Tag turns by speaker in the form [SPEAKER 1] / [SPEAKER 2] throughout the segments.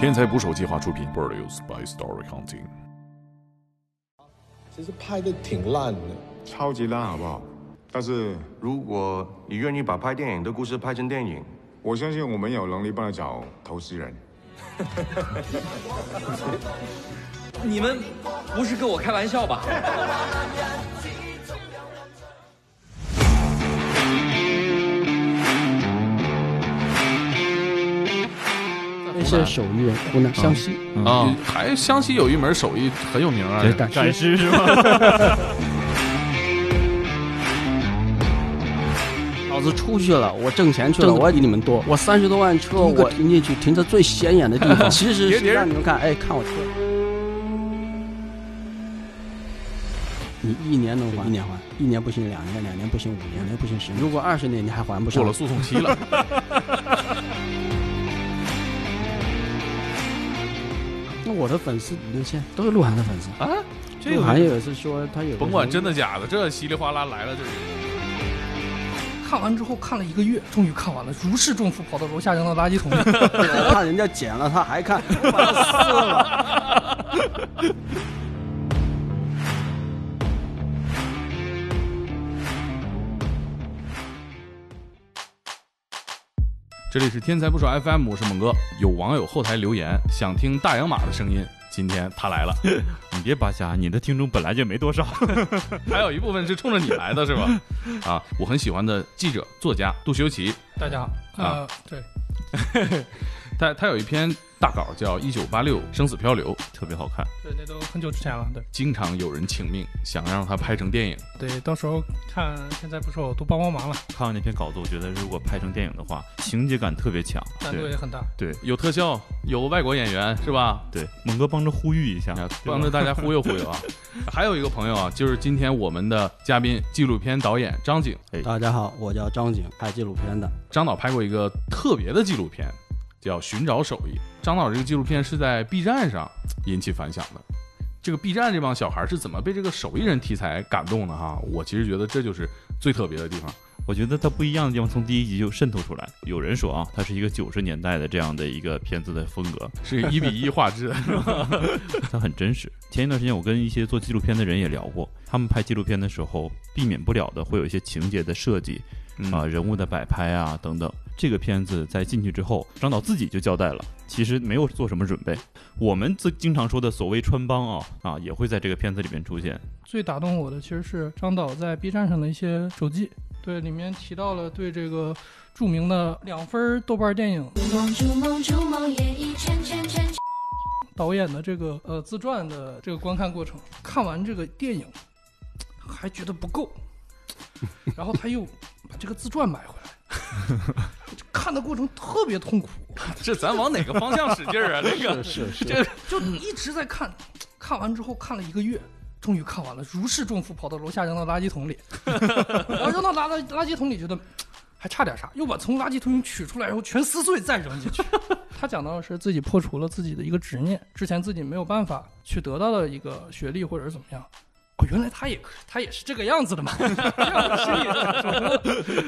[SPEAKER 1] 天才捕手计划出品，Produced by Story Counting。
[SPEAKER 2] 其实拍的挺烂的，
[SPEAKER 3] 超级烂，好不好？但是
[SPEAKER 4] 如果你愿意把拍电影的故事拍成电影，
[SPEAKER 3] 我相信我们有能力帮他找投资人。
[SPEAKER 5] 你们不是跟我开玩笑吧？
[SPEAKER 6] 那些手艺人，湖南湘西
[SPEAKER 1] 啊，还湘西有一门手艺很有名啊，
[SPEAKER 6] 赶
[SPEAKER 7] 赶尸是吗？
[SPEAKER 6] 老子出去了，我挣钱去了，我也比你们多。我三十多万车，我停进去，停在最显眼的地方。其实是让你们看，哎，看我车。你一年能还？一年还？一年不行，两年，两年不行，五年，五年不行，十年。如果二十年你还还不上，
[SPEAKER 1] 过了诉讼期了。
[SPEAKER 6] 那我的粉丝五六千都是鹿晗的粉丝
[SPEAKER 1] 啊。
[SPEAKER 6] 鹿晗也是说他有，
[SPEAKER 1] 甭管真的假的，这稀里哗啦来了就是。
[SPEAKER 8] 看完之后看了一个月，终于看完了，如释重负，跑到楼下扔到垃圾桶里。
[SPEAKER 6] 看人家捡了他还看，把他撕了。
[SPEAKER 1] 这里是天才不说 FM，我是猛哥。有网友后台留言想听大洋马的声音，今天他来了。
[SPEAKER 7] 你别扒瞎，你的听众本来就没多少，
[SPEAKER 1] 还有一部分是冲着你来的，是吧？啊，我很喜欢的记者作家杜修齐，
[SPEAKER 8] 大家好啊，对，
[SPEAKER 1] 他他有一篇。大稿叫《一九八六生死漂流》，
[SPEAKER 7] 特别好看。
[SPEAKER 8] 对，那都很久之前了。对，
[SPEAKER 1] 经常有人请命，想让他拍成电影。
[SPEAKER 8] 对，到时候看天才捕手都帮帮忙了。
[SPEAKER 7] 看完那篇稿子，我觉得如果拍成电影的话，情节感特别强，
[SPEAKER 8] 难度也很大。
[SPEAKER 7] 对，
[SPEAKER 1] 有特效，有外国演员，是吧？
[SPEAKER 7] 对，猛哥帮着呼吁一下，
[SPEAKER 1] 帮着大家忽悠忽悠啊。还有一个朋友啊，就是今天我们的嘉宾，纪录片导演张景。
[SPEAKER 6] 大家好，我叫张景，拍纪录片的。
[SPEAKER 1] 张导拍过一个特别的纪录片。叫寻找手艺。张导这个纪录片是在 B 站上引起反响的。这个 B 站这帮小孩是怎么被这个手艺人题材感动的哈？我其实觉得这就是最特别的地方。
[SPEAKER 7] 我觉得它不一样的地方从第一集就渗透出来。有人说啊，它是一个九十年代的这样的一个片子的风格，
[SPEAKER 1] 是一比一画质，
[SPEAKER 7] 它很真实。前一段时间我跟一些做纪录片的人也聊过，他们拍纪录片的时候避免不了的会有一些情节的设计啊，人物的摆拍啊等等。这个片子在进去之后，张导自己就交代了，其实没有做什么准备。我们自经常说的所谓穿帮啊啊，也会在这个片子里面出现。
[SPEAKER 8] 最打动我的其实是张导在 B 站上的一些手记，对里面提到了对这个著名的两分豆瓣电影导演的这个呃自传的这个观看过程。看完这个电影还觉得不够，然后他又把这个自传买回来。看的过程特别痛苦，
[SPEAKER 1] 这咱往哪个方向使劲儿啊？这个
[SPEAKER 6] 是是，
[SPEAKER 1] 这
[SPEAKER 8] 就一直在看，看完之后看了一个月，终于看完了，如释重负，跑到楼下扔到垃圾桶里，然后扔到垃垃垃圾桶里，觉得还差点啥，又把从垃圾桶里取出来，然后全撕碎再扔进去。他讲到的是自己破除了自己的一个执念，之前自己没有办法去得到的一个学历或者是怎么样。哦，原来他也他也是这个样子的嘛，这样的心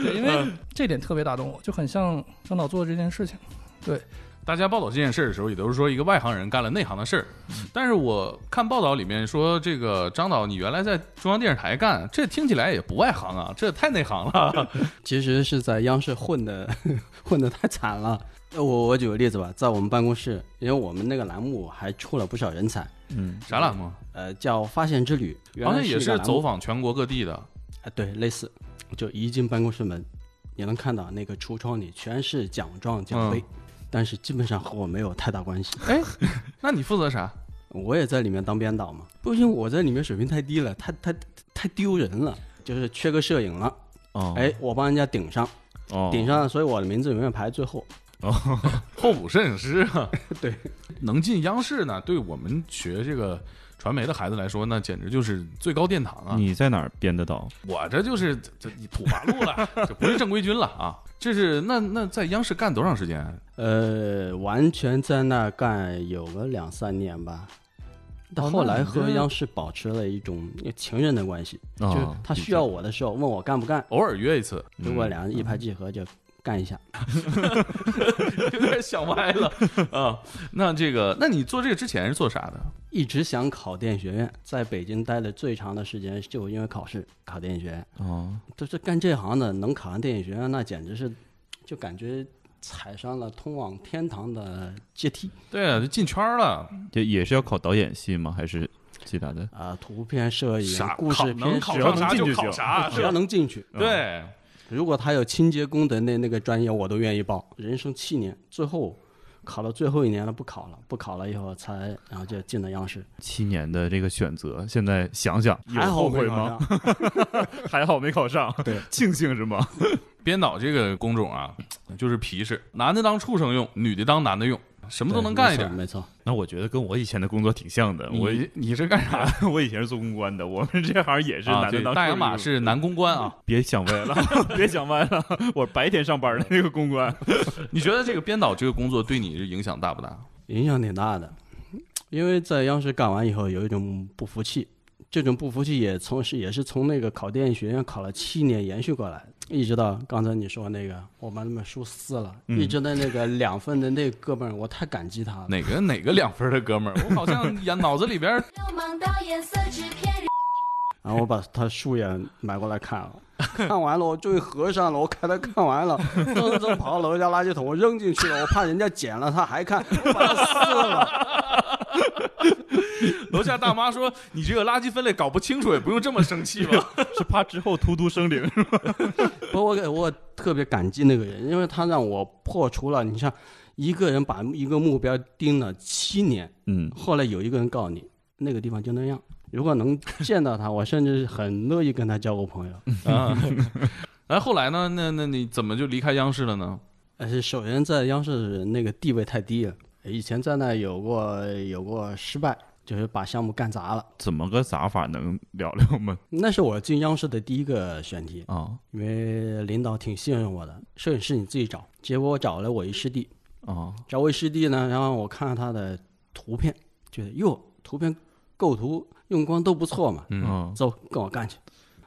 [SPEAKER 8] 理，因为这点特别打动我，就很像张导做的这件事情。对，
[SPEAKER 1] 大家报道这件事的时候，也都是说一个外行人干了内行的事儿。但是我看报道里面说，这个张导你原来在中央电视台干，这听起来也不外行啊，这太内行了。
[SPEAKER 6] 其实是在央视混的，混的太惨了。我我举个例子吧，在我们办公室，因为我们那个栏目还出了不少人才。
[SPEAKER 1] 嗯，啥栏目？
[SPEAKER 6] 呃，叫发现之旅，
[SPEAKER 1] 好像也
[SPEAKER 6] 是
[SPEAKER 1] 走访全国各地的。
[SPEAKER 6] 啊，对，类似，就一进办公室门，你能看到那个橱窗里全是奖状奖杯，但是基本上和我没有太大关系。
[SPEAKER 1] 哎，那你负责啥？
[SPEAKER 6] 我也在里面当编导嘛。不行，我在里面水平太低了，太太太丢人了，就是缺个摄影了。哦，哎，我帮人家顶上，哦，顶上，所以我的名字永远排最后。
[SPEAKER 1] 哦，候补摄影师啊，
[SPEAKER 6] 对，
[SPEAKER 1] 能进央视呢，对我们学这个传媒的孩子来说，那简直就是最高殿堂啊！
[SPEAKER 7] 你在哪儿编的导？
[SPEAKER 1] 我这就是这土八路了，就不是正规军了啊！这是那那在央视干多长时间？
[SPEAKER 6] 呃，完全在那干有个两三年吧。到后来和央视保持了一种情人的关系，就是他需要我的时候问我干不干，
[SPEAKER 1] 偶尔约一次。
[SPEAKER 6] 如果两人一拍即合就。干一下，
[SPEAKER 1] 有点想歪了啊。那这个，那你做这个之前是做啥的？
[SPEAKER 6] 一直想考电影学院，在北京待的最长的时间就因为考试考电影学院。哦，就是干这行的，能考上电影学院，那简直是就感觉踩上了通往天堂的阶梯。
[SPEAKER 1] 对啊，就进圈了。
[SPEAKER 7] 就也是要考导演系吗？还是其他的？
[SPEAKER 6] 啊，图片摄影、故事片，
[SPEAKER 1] 能考上啥就考啥，
[SPEAKER 6] 只要能进去。
[SPEAKER 1] 对。
[SPEAKER 6] 如果他有清洁工的那那个专业，我都愿意报。人生七年，最后考到最后一年了，不考了，不考了以后才，然后就进了央视。
[SPEAKER 7] 七年的这个选择，现在想想
[SPEAKER 6] 还
[SPEAKER 7] 后悔吗？还好没考上，
[SPEAKER 6] 对，
[SPEAKER 7] 庆幸是吗？
[SPEAKER 1] 编导这个工种啊，就是皮实，男的当畜生用，女的当男的用。什么都能干一点，
[SPEAKER 6] 没错。
[SPEAKER 7] 那我觉得跟我以前的工作挺像的。我
[SPEAKER 1] 你是干啥？
[SPEAKER 7] 我以前是做公关的。我们这行也是男的当。
[SPEAKER 1] 大洋马是男公关啊！
[SPEAKER 7] 别想歪了，别想歪了。我白天上班的那个公关。
[SPEAKER 1] 你觉得这个编导这个工作对你是影响大不大？
[SPEAKER 6] 影响挺大的，因为在央视干完以后有一种不服气，这种不服气也从是也是从那个考电影学院考了七年延续过来。一直到刚才你说那个，我把那本书撕了，一直到那个两分的那哥们儿，我太感激他了。
[SPEAKER 1] 哪个哪个两分的哥们儿？我好像眼脑子里边。
[SPEAKER 6] 然后我把他书也买过来看了，看完了我终于合上了，我看他看完了，噔噔跑到楼下垃圾桶，我扔进去了，我怕人家捡了他还看，把它撕了。
[SPEAKER 1] 楼下大妈说：“你这个垃圾分类搞不清楚，也不用这么生气吧？
[SPEAKER 7] 是怕之后突突生灵是吧？”
[SPEAKER 6] 不，我我特别感激那个人，因为他让我破除了。你像一个人把一个目标盯了七年，嗯，后来有一个人告诉你那个地方就那样。如果能见到他，我甚至很乐意跟他交个朋友
[SPEAKER 1] 啊。哎，后来呢？那那你怎么就离开央视了呢？
[SPEAKER 6] 呃，首先在央视那个地位太低了，以前在那有过有过失败。就是把项目干砸了，
[SPEAKER 7] 怎么个砸法能聊聊吗？
[SPEAKER 6] 那是我进央视的第一个选题啊，因为领导挺信任我的，摄影师你自己找，结果我找了我一师弟。啊，找我一师弟呢，然后我看了他的图片，觉得哟，图片构图用光都不错嘛，嗯，走，跟我干去。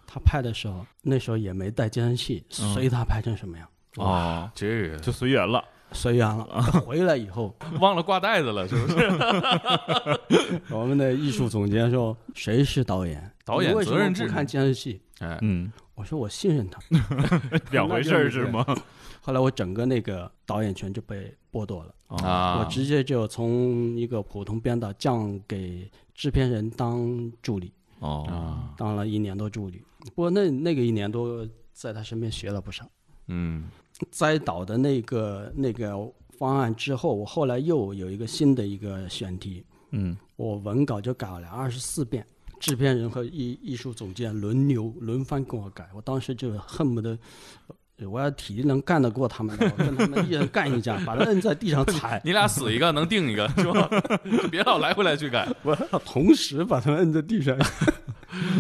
[SPEAKER 6] 他拍的时候，那时候也没带监视器，随他拍成什么样。
[SPEAKER 1] 啊，这
[SPEAKER 7] 就随缘了。
[SPEAKER 6] 随缘了，回来以后
[SPEAKER 1] 忘了挂袋子了，是不是？
[SPEAKER 6] 我们的艺术总监说：“谁是导演？
[SPEAKER 1] 导演责任制，
[SPEAKER 6] 不看监视器。”
[SPEAKER 1] 哎，嗯，
[SPEAKER 6] 我说我信任他，
[SPEAKER 7] 两回事是吗？
[SPEAKER 6] 后来我整个那个导演权就被剥夺了啊！我直接就从一个普通编导降给制片人当助理哦，当了一年多助理。不过那那个一年多在他身边学了不少，嗯。栽倒的那个那个方案之后，我后来又有一个新的一个选题，嗯，我文稿就改了二十四遍，制片人和艺艺术总监轮流轮番跟我改，我当时就恨不得，我要体力能干得过他们，我跟他们一人干一架，把他摁在地上踩，
[SPEAKER 1] 你俩死一个能定一个，是吧？别老来回来去改，
[SPEAKER 6] 我同时把他们摁在地上，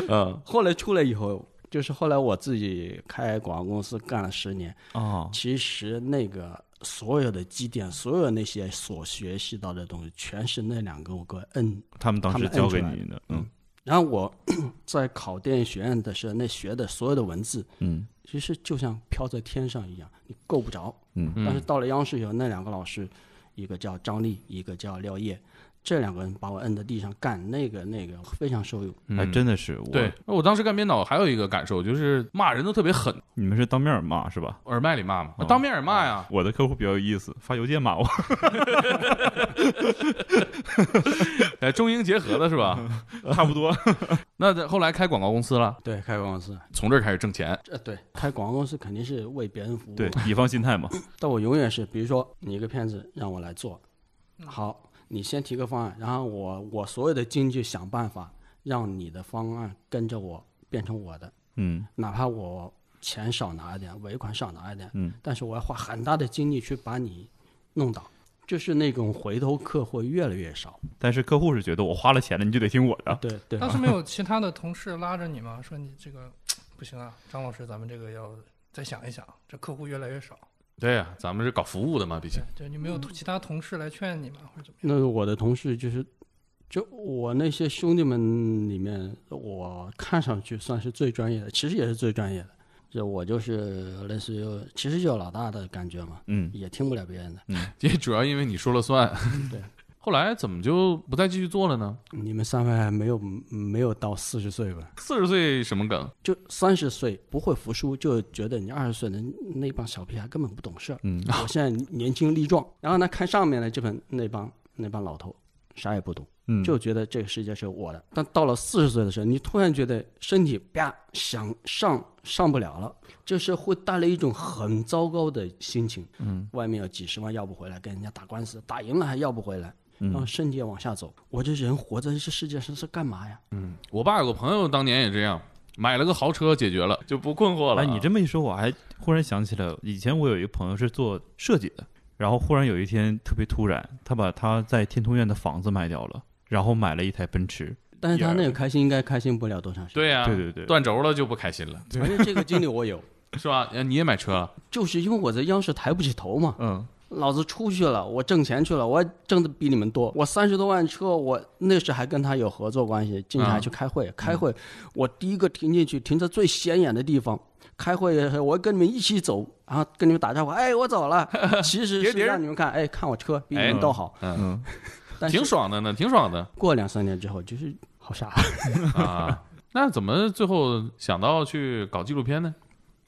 [SPEAKER 6] 嗯，后来出来以后。就是后来我自己开广告公司干了十年啊，其实那个所有的积淀，所有那些所学习到的东西，全是那两个我哥摁，
[SPEAKER 7] 他们当时教给你的，嗯。
[SPEAKER 6] 然后我 在考电影学院的时候，那学的所有的文字，嗯，其实就像飘在天上一样，你够不着，嗯。但是到了央视以后，那两个老师，一个叫张力，一个叫廖烨。这两个人把我摁在地上干那个那个非常受用，
[SPEAKER 7] 还真的是我。
[SPEAKER 1] 对，那我当时干编导还有一个感受就是骂人都特别狠。
[SPEAKER 7] 你们是当面骂是吧？
[SPEAKER 1] 耳麦里骂吗？当面也骂呀。
[SPEAKER 7] 我的客户比较有意思，发邮件骂我。
[SPEAKER 1] 哎，中英结合的是吧？
[SPEAKER 7] 差不多。
[SPEAKER 1] 那后来开广告公司了？
[SPEAKER 6] 对，开广告公司，
[SPEAKER 1] 从这儿开始挣钱。
[SPEAKER 6] 呃，对，开广告公司肯定是为别人服务。
[SPEAKER 7] 对，乙方心态嘛。
[SPEAKER 6] 但我永远是，比如说你一个片子让我来做，好。你先提个方案，然后我我所有的经济想办法让你的方案跟着我变成我的，嗯，哪怕我钱少拿一点，尾款少拿一点，嗯，但是我要花很大的精力去把你弄倒，就是那种回头客会越来越少。
[SPEAKER 7] 但是客户是觉得我花了钱了，你就得听我的。
[SPEAKER 6] 对对。
[SPEAKER 8] 当时 没有其他的同事拉着你吗？说你这个 不行啊，张老师，咱们这个要再想一想，这客户越来越少。
[SPEAKER 1] 对呀，咱们是搞服务的嘛，毕竟。
[SPEAKER 8] 对，你没有其他同事来劝你嘛，或者怎么样？
[SPEAKER 6] 那我的同事就是，就我那些兄弟们里面，我看上去算是最专业的，其实也是最专业的。就我就是类似于，其实就有老大的感觉嘛，
[SPEAKER 7] 嗯，
[SPEAKER 6] 也听不了别人的，
[SPEAKER 7] 嗯，
[SPEAKER 1] 也主要因为你说了算。
[SPEAKER 6] 对。
[SPEAKER 1] 后来怎么就不再继续做了呢？
[SPEAKER 6] 你们三位还没有没有到四十岁吧？
[SPEAKER 1] 四十岁什么梗？
[SPEAKER 6] 就三十岁不会服输，就觉得你二十岁的那帮小屁孩根本不懂事儿。
[SPEAKER 7] 嗯，
[SPEAKER 6] 我现在年轻力壮，然后呢，看上面的这本那帮那帮老头，啥也不懂，
[SPEAKER 7] 嗯，
[SPEAKER 6] 就觉得这个世界是我的。但到了四十岁的时候，你突然觉得身体啪想上上不了了，就是会带来一种很糟糕的心情。
[SPEAKER 7] 嗯，
[SPEAKER 6] 外面有几十万要不回来，跟人家打官司，打赢了还要不回来。然后身体也往下走，我这人活在这世界上是干嘛呀？
[SPEAKER 1] 嗯，我爸有个朋友当年也这样，买了个豪车解决了，就不困惑了。
[SPEAKER 7] 哎，你这么一说，我还忽然想起来，以前我有一个朋友是做设计的，然后忽然有一天特别突然，他把他在天通苑的房子卖掉了，然后买了一台奔驰。
[SPEAKER 6] 但是他那个开心应该开心不了多长时间。
[SPEAKER 1] 对呀，
[SPEAKER 7] 对对对，
[SPEAKER 1] 断轴了就不开心了。
[SPEAKER 6] 而且这个经历我有，
[SPEAKER 1] 是吧？你也买车了？
[SPEAKER 6] 就是因为我在央视抬不起头嘛。
[SPEAKER 7] 嗯。
[SPEAKER 6] 老子出去了，我挣钱去了，我挣的比你们多。我三十多万车，我那时还跟他有合作关系，进去还去开会。开会，我第一个停进去，停在最显眼的地方。开会的时候，我跟你们一起走，然后跟你们打招呼，哎，我走了。其实是让你们看，哎，看我车比你们都好。
[SPEAKER 1] 嗯，挺爽的呢，挺爽的。
[SPEAKER 6] 过两三年之后，就是好傻
[SPEAKER 1] 啊。那怎么最后想到去搞纪录片呢？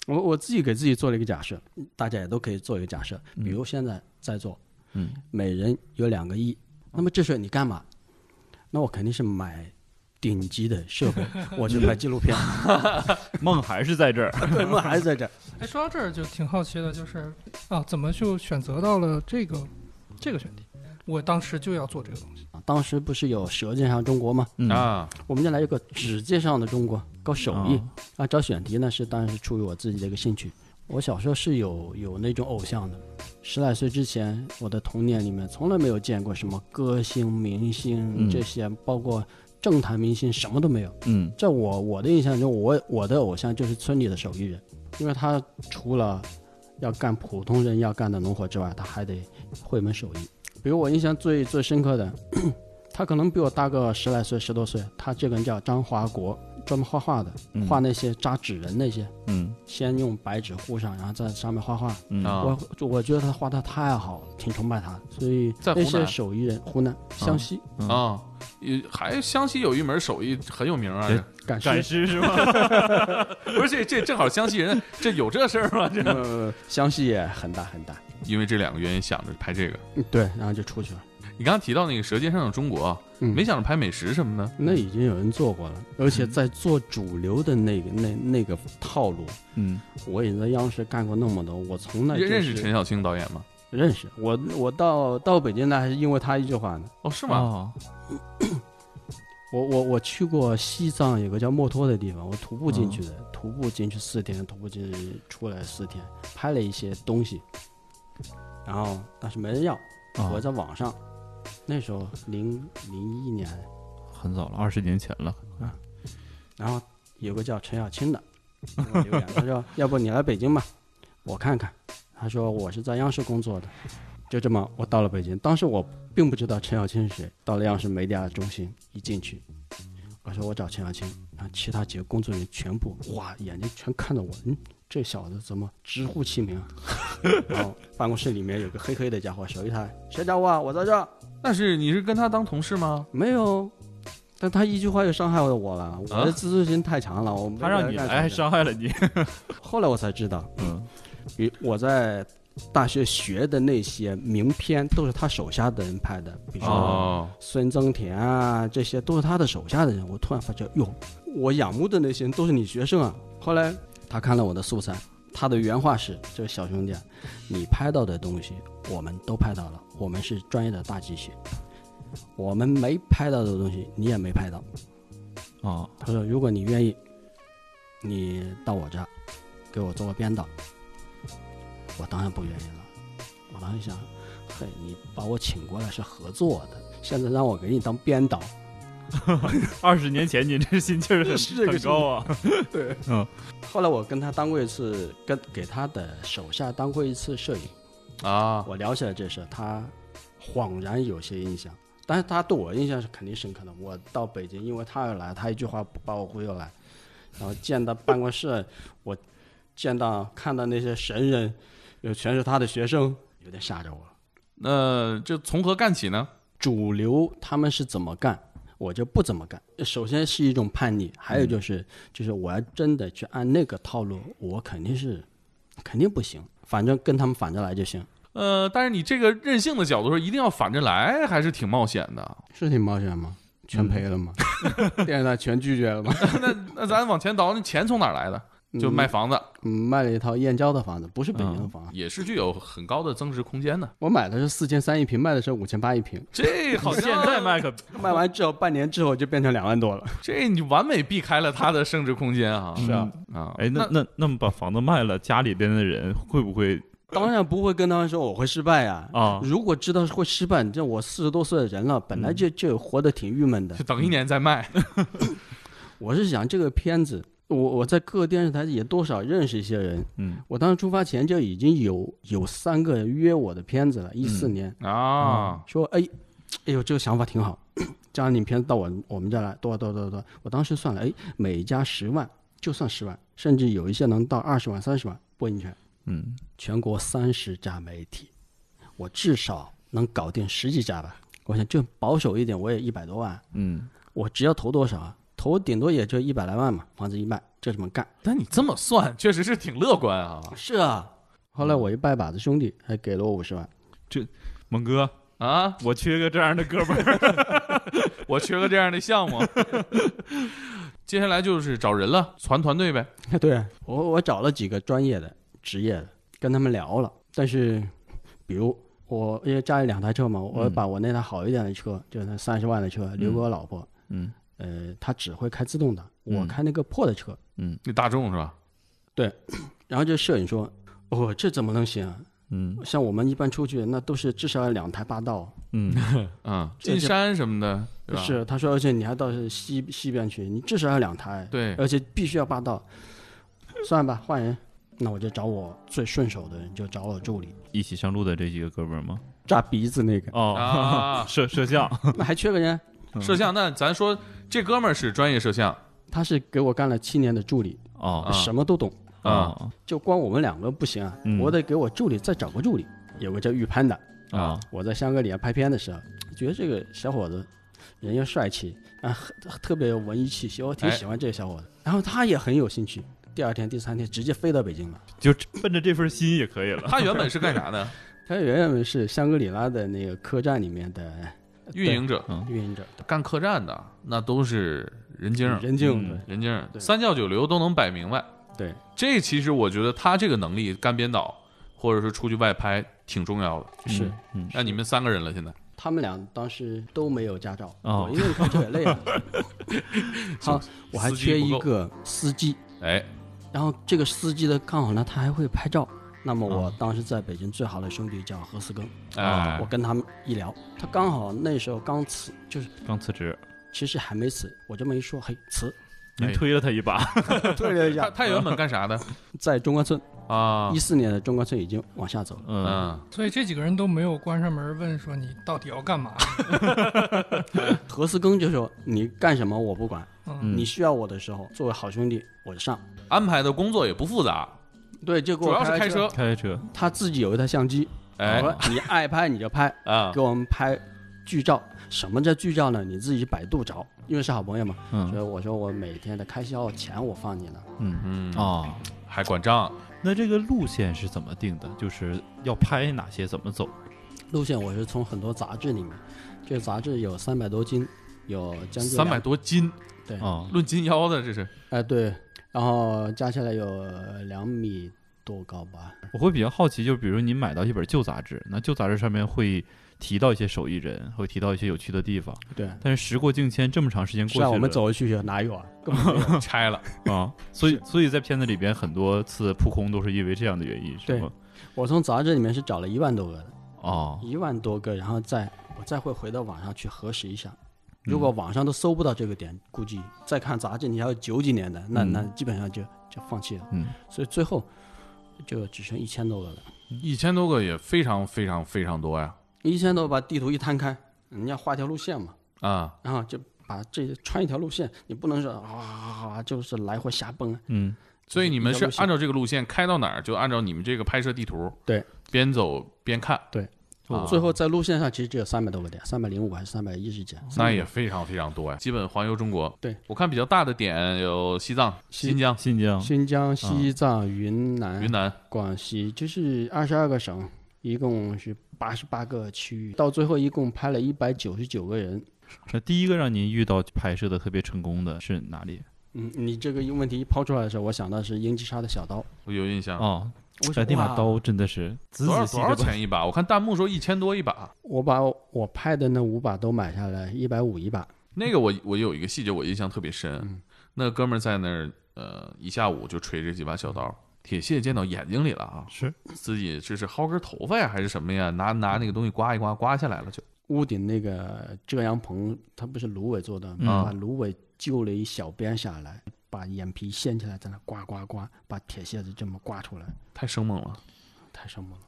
[SPEAKER 6] 我我自己给自己做了一个假设，大家也都可以做一个假设。比如现在在座，
[SPEAKER 7] 嗯，
[SPEAKER 6] 每人有两个亿，那么这时候你干嘛？那我肯定是买顶级的设备，我去拍纪录片。
[SPEAKER 7] 梦还是在这儿，
[SPEAKER 6] 对，梦还是在这儿。
[SPEAKER 8] 哎，说到这儿就挺好奇的，就是啊，怎么就选择到了这个这个选题？我当时就要做这个东西。
[SPEAKER 6] 当时不是有《舌尖上中国》吗？
[SPEAKER 1] 啊，
[SPEAKER 6] 我们就来一个指尖上的中国，搞手艺啊。找选题呢，是当然是出于我自己的一个兴趣。我小时候是有有那种偶像的，十来岁之前，我的童年里面从来没有见过什么歌星、明星这些，包括政坛明星，什么都没有。
[SPEAKER 7] 嗯，
[SPEAKER 6] 在我我的印象中，我我的偶像就是村里的手艺人，因为他除了要干普通人要干的农活之外，他还得会门手艺。比如我印象最最深刻的，他可能比我大个十来岁、十多岁。他这个人叫张华国，专门画画的，画那些扎纸人那些。
[SPEAKER 7] 嗯，
[SPEAKER 6] 先用白纸糊上，然后在上面画画。
[SPEAKER 7] 嗯，
[SPEAKER 6] 我我觉得他画的太好了，挺崇拜他的。所以那些手艺人，湖南湘西
[SPEAKER 1] 啊，也还湘西有一门手艺很有名啊，
[SPEAKER 6] 赶
[SPEAKER 7] 赶尸是吗？
[SPEAKER 1] 不是这这正好湘西人这有这事儿吗？这
[SPEAKER 6] 湘西也很大很大。
[SPEAKER 1] 因为这两个原因想着拍这个，
[SPEAKER 6] 对，然后就出去了。
[SPEAKER 1] 你刚刚提到那个《舌尖上的中国》，
[SPEAKER 6] 嗯，
[SPEAKER 1] 没想着拍美食什么的，
[SPEAKER 6] 那已经有人做过了，而且在做主流的那个那那个套路。
[SPEAKER 7] 嗯，
[SPEAKER 6] 我也在央视干过那么多，我从来、就是、
[SPEAKER 1] 认识陈小青导演吗？
[SPEAKER 6] 认识。我我到到北京来还是因为他一句话呢。
[SPEAKER 1] 哦，是吗？
[SPEAKER 7] 哦、
[SPEAKER 6] 我我我去过西藏，有个叫墨脱的地方，我徒步进去的，嗯、徒步进去四天，徒步进去出来四天，拍了一些东西。然后但是没人要，
[SPEAKER 7] 哦、
[SPEAKER 6] 我在网上，那时候零零一年，
[SPEAKER 7] 很早了，二十年前了
[SPEAKER 6] 啊。然后有个叫陈小青的留言，他说：“要不你来北京吧，我看看。”他说：“我是在央视工作的。”就这么，我到了北京。当时我并不知道陈小青是谁。到了央视媒体中心，一进去，我说：“我找陈小青。”然后其他几个工作人员全部哇，眼睛全看着我，嗯。这小子怎么直呼其名啊？然后办公室里面有个黑黑的家伙，手一抬，谁找我啊？我在这。
[SPEAKER 1] 但是你是跟他当同事吗？
[SPEAKER 6] 没有，但他一句话就伤害了我了。我的自尊心太强了，我
[SPEAKER 7] 他让你来还伤害了你。
[SPEAKER 6] 后来我才知道，
[SPEAKER 7] 嗯，
[SPEAKER 6] 比我在大学学的那些名片都是他手下的人拍的，比如说孙增田啊，这些都是他的手下的人。我突然发觉，哟，我仰慕的那些人都是你学生啊。后来。他看了我的素材，他的原话是：“这个小兄弟，你拍到的东西我们都拍到了，我们是专业的大机器，我们没拍到的东西你也没拍到。”
[SPEAKER 7] 哦，
[SPEAKER 6] 他说：“如果你愿意，你到我这儿给我做个编导。”我当然不愿意了。我当时想：“嘿，你把我请过来是合作的，现在让我给你当编导。”
[SPEAKER 7] 二十年前，你这心气儿很 很高啊！
[SPEAKER 6] 对，
[SPEAKER 7] 嗯。
[SPEAKER 6] 后来我跟他当过一次，跟给他的手下当过一次摄影
[SPEAKER 1] 啊。
[SPEAKER 6] 我聊起来这事，他恍然有些印象，但是他对我印象是肯定深刻的。我到北京，因为他要来，他一句话把我忽悠来，然后见到办公室，我见到看到那些神人，又全是他的学生，有点吓着我。
[SPEAKER 1] 那这从何干起呢？
[SPEAKER 6] 主流他们是怎么干，我就不怎么干。首先是一种叛逆，还有就是，就是我要真的去按那个套路，我肯定是肯定不行。反正跟他们反着来就行。
[SPEAKER 1] 呃，但是你这个任性的角度说，一定要反着来，还是挺冒险的。
[SPEAKER 6] 是挺冒险吗？全赔了吗？电视台全拒绝了吗？
[SPEAKER 1] 那那咱往前倒，那钱从哪来的？就卖房子，
[SPEAKER 6] 卖了一套燕郊的房子，不是北京的房，
[SPEAKER 1] 也是具有很高的增值空间的。
[SPEAKER 6] 我买的是四千三一平，卖的是五千八一平。
[SPEAKER 1] 这好像
[SPEAKER 7] 现在卖可
[SPEAKER 6] 卖完之后，半年之后就变成两万多了。
[SPEAKER 1] 这你完美避开了它的升值空间啊！
[SPEAKER 6] 是啊
[SPEAKER 1] 啊！
[SPEAKER 7] 哎，那那那么把房子卖了，家里边的人会不会？
[SPEAKER 6] 当然不会跟他们说我会失败呀！啊，如果知道会失败，这我四十多岁的人了，本来就就活得挺郁闷的。
[SPEAKER 1] 就等一年再卖。
[SPEAKER 6] 我是想这个片子。我我在各个电视台也多少认识一些人，嗯，我当时出发前就已经有有三个人约我的片子了，一四年。
[SPEAKER 1] 啊，
[SPEAKER 6] 说哎，哎呦这个想法挺好，将你片子到我我们这儿来，多少多少多少多，我当时算了，哎，每家十万，就算十万，甚至有一些能到二十万、三十万播映权，
[SPEAKER 7] 嗯，
[SPEAKER 6] 全国三十家媒体，我至少能搞定十几家吧，我想就保守一点，我也一百多万，
[SPEAKER 7] 嗯，
[SPEAKER 6] 我只要投多少啊？投顶多也就一百来万嘛，房子一卖就这么干。
[SPEAKER 1] 但你这么算，确实是挺乐观啊。
[SPEAKER 6] 是啊，后来我一拜把子兄弟还给了我五十万。
[SPEAKER 7] 这猛哥
[SPEAKER 1] 啊，
[SPEAKER 7] 我缺个这样的哥们儿，
[SPEAKER 1] 我缺个这样的项目。接下来就是找人了，传团队呗。
[SPEAKER 6] 对我，我找了几个专业的、职业的，跟他们聊了。但是，比如我因为家里两台车嘛，我把我那台好一点的车，就那三十万的车留给我老婆。
[SPEAKER 7] 嗯。
[SPEAKER 6] 呃，他只会开自动挡，我开那个破的车。
[SPEAKER 7] 嗯，
[SPEAKER 1] 那大众是吧？
[SPEAKER 6] 对。然后这摄影说：“哦，这怎么能行？
[SPEAKER 7] 啊嗯，
[SPEAKER 6] 像我们一般出去，那都是至少要两台霸道。
[SPEAKER 7] 嗯
[SPEAKER 1] 嗯，进山什么的，
[SPEAKER 6] 是他说，而且你还到西西边去，你至少要两台。
[SPEAKER 1] 对，
[SPEAKER 6] 而且必须要霸道。算吧，换人。那我就找我最顺手的人，就找我助理。
[SPEAKER 7] 一起上路的这几个哥们儿吗？
[SPEAKER 6] 扎鼻子那个
[SPEAKER 7] 哦，摄摄像，
[SPEAKER 6] 那还缺个人。
[SPEAKER 1] 摄像，那咱说。这哥们儿是专业摄像，
[SPEAKER 6] 他是给我干了七年的助理，
[SPEAKER 7] 哦，
[SPEAKER 6] 什么都懂
[SPEAKER 1] 啊。
[SPEAKER 6] 就光我们两个不行啊，我得给我助理再找个助理，有个叫玉潘的
[SPEAKER 7] 啊。
[SPEAKER 6] 我在香格里拉拍片的时候，觉得这个小伙子人又帅气啊，特别有文艺气息，我挺喜欢这个小伙子。然后他也很有兴趣，第二天、第三天直接飞到北京了，
[SPEAKER 7] 就奔着这份心也可以了。
[SPEAKER 1] 他原本是干啥的？
[SPEAKER 6] 他原本是香格里拉的那个客栈里面的。
[SPEAKER 1] 运营者，
[SPEAKER 6] 运营者
[SPEAKER 1] 干客栈的那都是人精，
[SPEAKER 6] 人精，
[SPEAKER 1] 人精，三教九流都能摆明白。
[SPEAKER 6] 对，
[SPEAKER 1] 这其实我觉得他这个能力干编导，或者是出去外拍挺重要的。
[SPEAKER 6] 是，
[SPEAKER 1] 那你们三个人了，现在
[SPEAKER 6] 他们俩当时都没有驾照，我一个人开车也累了。好，我还缺一个司机，
[SPEAKER 1] 哎，
[SPEAKER 6] 然后这个司机的刚好呢，他还会拍照。那么我当时在北京最好的兄弟叫何思庚，
[SPEAKER 1] 啊，
[SPEAKER 6] 我跟他们一聊，他刚好那时候刚辞，就是
[SPEAKER 7] 刚辞职，
[SPEAKER 6] 其实还没辞，我这么一说，嘿，辞，
[SPEAKER 7] 您推了他一把，
[SPEAKER 6] 推了一下。
[SPEAKER 1] 他他原本干啥的？
[SPEAKER 6] 在中关村
[SPEAKER 1] 啊，
[SPEAKER 6] 一四年的中关村已经往下走了，
[SPEAKER 1] 嗯，
[SPEAKER 8] 所以这几个人都没有关上门问说你到底要干嘛。
[SPEAKER 6] 何思庚就说你干什么我不管，
[SPEAKER 8] 嗯，
[SPEAKER 6] 你需要我的时候，作为好兄弟我就上，
[SPEAKER 1] 安排的工作也不复杂。
[SPEAKER 6] 对，就给我
[SPEAKER 1] 主要是开
[SPEAKER 6] 车，
[SPEAKER 7] 开车。
[SPEAKER 6] 他自己有一台相机，
[SPEAKER 1] 哎，
[SPEAKER 6] 你爱拍你就拍
[SPEAKER 1] 啊，
[SPEAKER 6] 给我们拍剧照。什么叫剧照呢？你自己百度找，因为是好朋友嘛。
[SPEAKER 7] 嗯。
[SPEAKER 6] 所以我说我每天的开销钱我放你了。
[SPEAKER 7] 嗯
[SPEAKER 1] 嗯。
[SPEAKER 7] 哦，
[SPEAKER 1] 还管账？
[SPEAKER 7] 那这个路线是怎么定的？就是要拍哪些，怎么走？
[SPEAKER 6] 路线我是从很多杂志里面，这个杂志有三百多斤，有将近
[SPEAKER 1] 三百多斤。
[SPEAKER 6] 对
[SPEAKER 7] 啊，
[SPEAKER 1] 论斤腰的这是。
[SPEAKER 6] 哎，对。然后加起来有两米多高吧。
[SPEAKER 7] 我会比较好奇，就比如你买到一本旧杂志，那旧杂志上面会提到一些手艺人，会提到一些有趣的地方。
[SPEAKER 6] 对。
[SPEAKER 7] 但是时过境迁，这么长时间过去了，
[SPEAKER 6] 我们走去哪有啊？
[SPEAKER 1] 拆了
[SPEAKER 7] 啊！所以，所以在片子里边很多次扑空都是因为这样的原因，是吗？
[SPEAKER 6] 我从杂志里面是找了一万多个的。
[SPEAKER 7] 哦。
[SPEAKER 6] 一万多个，然后再我再会回到网上去核实一下。如果网上都搜不到这个点，估计再看杂志，你要九几年的，那那基本上就就放弃了。
[SPEAKER 7] 嗯，
[SPEAKER 6] 所以最后就只剩一千多个了。
[SPEAKER 1] 一千多个也非常非常非常多呀！
[SPEAKER 6] 一千多把地图一摊开，人家画条路线嘛，
[SPEAKER 1] 啊，
[SPEAKER 6] 然后就把这穿一条路线，你不能说啊就是来回瞎蹦。
[SPEAKER 7] 嗯，
[SPEAKER 1] 所以你们是按照这个路线开到哪儿，就按照你们这个拍摄地图，
[SPEAKER 6] 对，
[SPEAKER 1] 边走边看，
[SPEAKER 6] 对。最后在路线上其实只有三百多个点，三百零五还是三百一十几？
[SPEAKER 1] 那也非常非常多呀，基本环游中国。
[SPEAKER 6] 对
[SPEAKER 1] 我看比较大的点有西藏、新疆、
[SPEAKER 7] 新疆、
[SPEAKER 6] 新疆、西藏、云南、
[SPEAKER 1] 云南、
[SPEAKER 6] 广西，就是二十二个省，一共是八十八个区域。到最后一共拍了一百九十九个人。
[SPEAKER 7] 那第一个让您遇到拍摄的特别成功的是哪里？
[SPEAKER 6] 嗯，你这个问题一抛出来的时候，我想到是英吉沙的小刀。
[SPEAKER 1] 我有印象
[SPEAKER 7] 哦。我那把刀真的是多
[SPEAKER 1] 少多少钱一把？我看弹幕说一千多一把。
[SPEAKER 6] 我把我拍的那五把都买下来，一百五一把。
[SPEAKER 1] 那个我我有一个细节我印象特别深，那哥们儿在那儿呃一下午就锤这几把小刀，铁屑溅到眼睛里了啊！
[SPEAKER 7] 是
[SPEAKER 1] 自己这是薅根头发呀还是什么呀？拿拿那个东西刮一刮，刮下来了就。
[SPEAKER 6] 屋顶那个遮阳棚，它不是芦苇做的，把芦苇揪了一小边下来。把眼皮掀起来，在那刮刮刮，把铁屑子这么刮出来，
[SPEAKER 1] 太生猛了，
[SPEAKER 6] 太生猛了。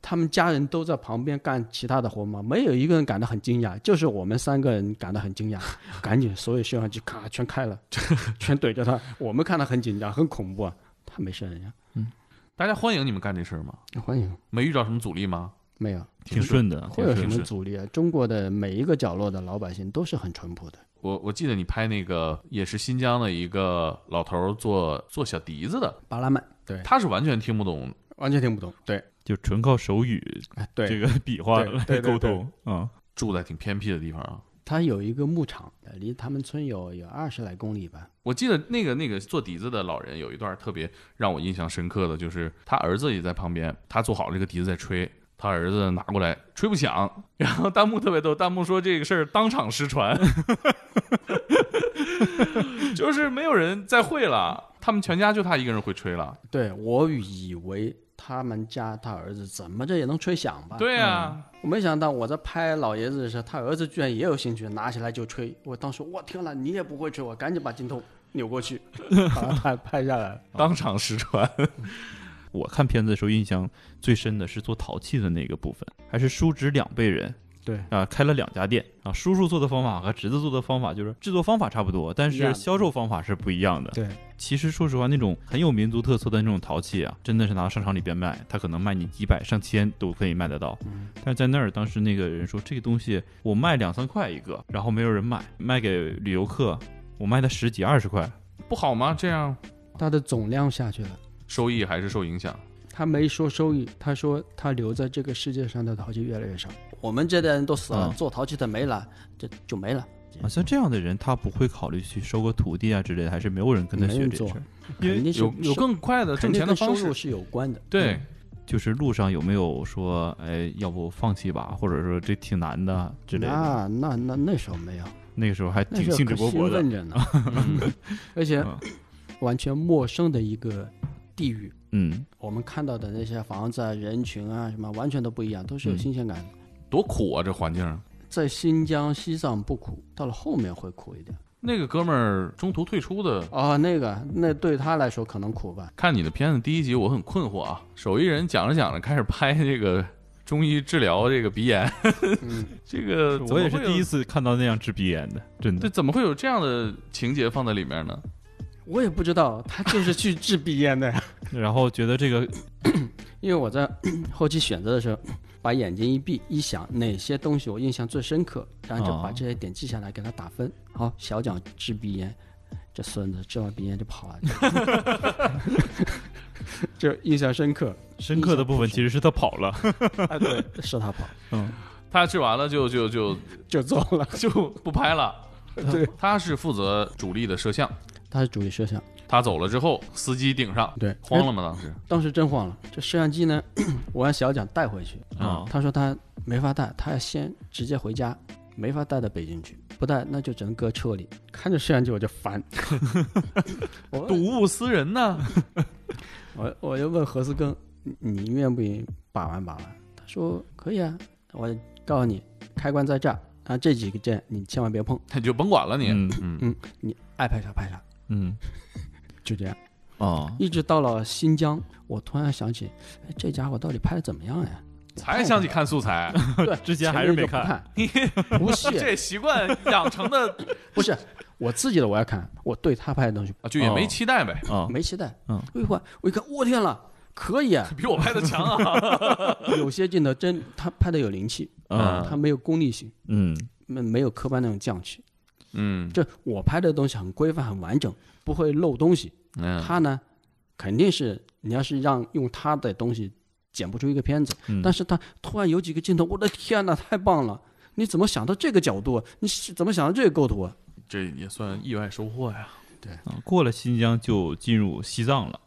[SPEAKER 6] 他们家人都在旁边干其他的活吗？没有一个人感到很惊讶，就是我们三个人感到很惊讶。赶紧，所有摄像机咔全开了，全怼着他。我们看他很紧张，很恐怖啊。他没事人家。
[SPEAKER 1] 嗯，大家欢迎你们干这事儿吗？
[SPEAKER 6] 欢迎。
[SPEAKER 1] 没遇到什么阻力吗？
[SPEAKER 6] 没有，
[SPEAKER 7] 挺顺的。
[SPEAKER 6] 会有什么阻力啊？中国的每一个角落的老百姓都是很淳朴的。
[SPEAKER 1] 我我记得你拍那个也是新疆的一个老头做做小笛子的
[SPEAKER 6] 巴拉曼，对，
[SPEAKER 1] 他是完全听不懂，
[SPEAKER 6] 完全听不懂，对，
[SPEAKER 7] 就纯靠手语，
[SPEAKER 6] 对
[SPEAKER 7] 这个比划来沟通啊。
[SPEAKER 1] 住在挺偏僻的地方啊，
[SPEAKER 6] 他有一个牧场，离他们村有有二十来公里吧。
[SPEAKER 1] 我记得那个那个做笛子的老人有一段特别让我印象深刻的就是他儿子也在旁边，他做好了这个笛子在吹。他儿子拿过来吹不响，然后弹幕特别逗，弹幕说这个事儿当场失传，就是没有人再会了，他们全家就他一个人会吹了。
[SPEAKER 6] 对我以为他们家他儿子怎么着也能吹响吧？
[SPEAKER 1] 对啊，
[SPEAKER 6] 我没想到我在拍老爷子的时候，他儿子居然也有兴趣，拿起来就吹。我当时我天了，你也不会吹，我赶紧把镜头扭过去，把他拍拍下来，
[SPEAKER 1] 当场失传。
[SPEAKER 7] 我看片子的时候，印象最深的是做陶器的那个部分，还是叔侄两辈人，
[SPEAKER 6] 对
[SPEAKER 7] 啊，开了两家店啊。叔叔做的方法和侄子做的方法，就是制作方法差不多，但是销售方法是不一样的。
[SPEAKER 6] 对，
[SPEAKER 7] 其实说实话，那种很有民族特色的那种陶器啊，真的是拿到商场里边卖，他可能卖你几百上千都可以卖得到。但是在那儿，当时那个人说，这个东西我卖两三块一个，然后没有人买，卖给旅游客，我卖他十几二十块，
[SPEAKER 1] 不好吗？这样，
[SPEAKER 6] 它的总量下去了。
[SPEAKER 1] 收益还是受影响。
[SPEAKER 6] 他没说收益，他说他留在这个世界上的淘气越来越少。我们这代人都死了，做淘气的没了，这就没了。
[SPEAKER 7] 啊，像这样的人，他不会考虑去收个徒弟啊之类的，还是没有人跟他学这事。
[SPEAKER 1] 因为有有更快的挣钱的方式
[SPEAKER 6] 是有关的。
[SPEAKER 1] 对，
[SPEAKER 7] 就是路上有没有说，哎，要不放弃吧，或者说这挺难的之类的。
[SPEAKER 6] 那那那那时候没有，
[SPEAKER 7] 那个时候还挺兴致勃勃
[SPEAKER 6] 的呢，而且完全陌生的一个地域。
[SPEAKER 7] 嗯，
[SPEAKER 6] 我们看到的那些房子啊、人群啊，什么完全都不一样，都是有新鲜感的。
[SPEAKER 1] 多苦啊，这环境！
[SPEAKER 6] 在新疆、西藏不苦，到了后面会苦一点。
[SPEAKER 1] 那个哥们儿中途退出的
[SPEAKER 6] 啊，那个那对他来说可能苦吧。
[SPEAKER 1] 看你的片子第一集，我很困惑啊。手艺人讲着讲着开始拍这个中医治疗这个鼻炎，这个
[SPEAKER 7] 我也是第一次看到那样治鼻炎的，真的。
[SPEAKER 1] 这，怎么会有这样的情节放在里面呢？
[SPEAKER 6] 我也不知道，他就是去治鼻炎的呀。
[SPEAKER 7] 然后觉得这个，
[SPEAKER 6] 因为我在 后期选择的时候，把眼睛一闭一想，哪些东西我印象最深刻，然后就把这些点记下来，给他打分。好，小蒋治鼻炎，这孙子治完鼻炎就跑了，就印象深刻。
[SPEAKER 7] 深刻的部分其实是他跑了，
[SPEAKER 6] 对，是他跑。
[SPEAKER 1] 嗯，他治完了就就就
[SPEAKER 6] 就走了，
[SPEAKER 1] 就不拍了。
[SPEAKER 6] 对，
[SPEAKER 1] 他是负责主力的摄像。
[SPEAKER 6] 他是主力摄像，
[SPEAKER 1] 他走了之后，司机顶上，
[SPEAKER 6] 对，
[SPEAKER 1] 慌了吗？当时，
[SPEAKER 6] 当时真慌了。这摄像机呢，我让小蒋带回去啊。他说他没法带，他要先直接回家，没法带到北京去，不带那就只能搁车里。看着摄像机我就烦，
[SPEAKER 1] 睹物思人呢。
[SPEAKER 6] 我我就问何思更，你愿不愿意把玩把玩？他说可以啊。我告诉你，开关在这儿啊，这几个键你千万别碰，
[SPEAKER 1] 你就甭管了你。
[SPEAKER 6] 嗯嗯，你爱拍啥拍啥。
[SPEAKER 7] 嗯，
[SPEAKER 6] 就这样
[SPEAKER 7] 哦，
[SPEAKER 6] 一直到了新疆，我突然想起，哎，这家伙到底拍的怎么样呀？
[SPEAKER 1] 才想起看素材，
[SPEAKER 6] 对，
[SPEAKER 7] 之前还是没
[SPEAKER 6] 看。
[SPEAKER 1] 你
[SPEAKER 6] 不屑，
[SPEAKER 1] 这习惯养成的
[SPEAKER 6] 不是。我自己的我要看，我对他拍的东西
[SPEAKER 1] 啊，就也没期待呗，
[SPEAKER 7] 啊，
[SPEAKER 6] 没期待。
[SPEAKER 7] 嗯，
[SPEAKER 6] 我一看，我一看，我天了，可以啊，
[SPEAKER 1] 比我拍的强啊。
[SPEAKER 6] 有些镜头真他拍的有灵气，
[SPEAKER 7] 啊
[SPEAKER 6] 他没有功利性，
[SPEAKER 7] 嗯
[SPEAKER 6] 没没有科班那种匠气。
[SPEAKER 1] 嗯，
[SPEAKER 6] 就我拍的东西很规范、很完整，不会漏东西。
[SPEAKER 1] 嗯
[SPEAKER 6] 他呢，肯定是你要是让用他的东西剪不出一个片子，
[SPEAKER 7] 嗯，
[SPEAKER 6] 但是他突然有几个镜头，我的天哪，太棒了！你怎么想到这个角度？你是怎么想到这个构图？
[SPEAKER 1] 这也算意外收获呀。
[SPEAKER 7] 啊过了新疆就进入西藏了。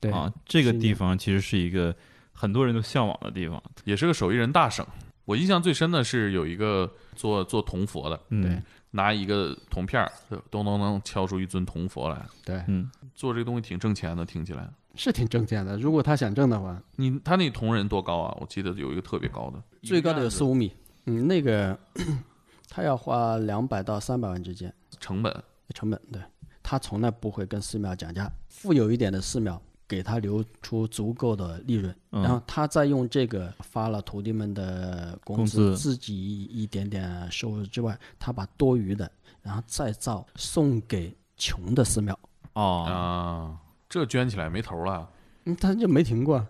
[SPEAKER 6] 对
[SPEAKER 7] 啊，这个地方其实是一个很多人都向往的地方。
[SPEAKER 1] 也是个手艺人大省。我印象最深的是有一个做做铜佛的，
[SPEAKER 7] 嗯
[SPEAKER 6] 对
[SPEAKER 1] 拿一个铜片儿，咚咚咚敲出一尊铜佛来。
[SPEAKER 6] 对，
[SPEAKER 7] 嗯
[SPEAKER 1] 做这个东西挺挣钱的，听起来。
[SPEAKER 6] 是挺挣钱的。如果他想挣的话，
[SPEAKER 1] 你他那铜人多高啊？我记得有一个特别高的，
[SPEAKER 6] 最高的有四
[SPEAKER 1] 五
[SPEAKER 6] 五米。嗯，那个 他要花两百到三百万之间
[SPEAKER 1] 成本。
[SPEAKER 6] 成本。对，他从来不会跟寺庙讲价，富有一点的寺庙给他留出足够的利润，
[SPEAKER 7] 嗯
[SPEAKER 6] 然后他再用这个发了徒弟们的工
[SPEAKER 7] 工资
[SPEAKER 6] 自己一点点收入之外，他把多余的然后再造送给穷的寺庙。
[SPEAKER 7] 哦，
[SPEAKER 1] 啊，这捐起来没头了。
[SPEAKER 6] 嗯，他就没停过，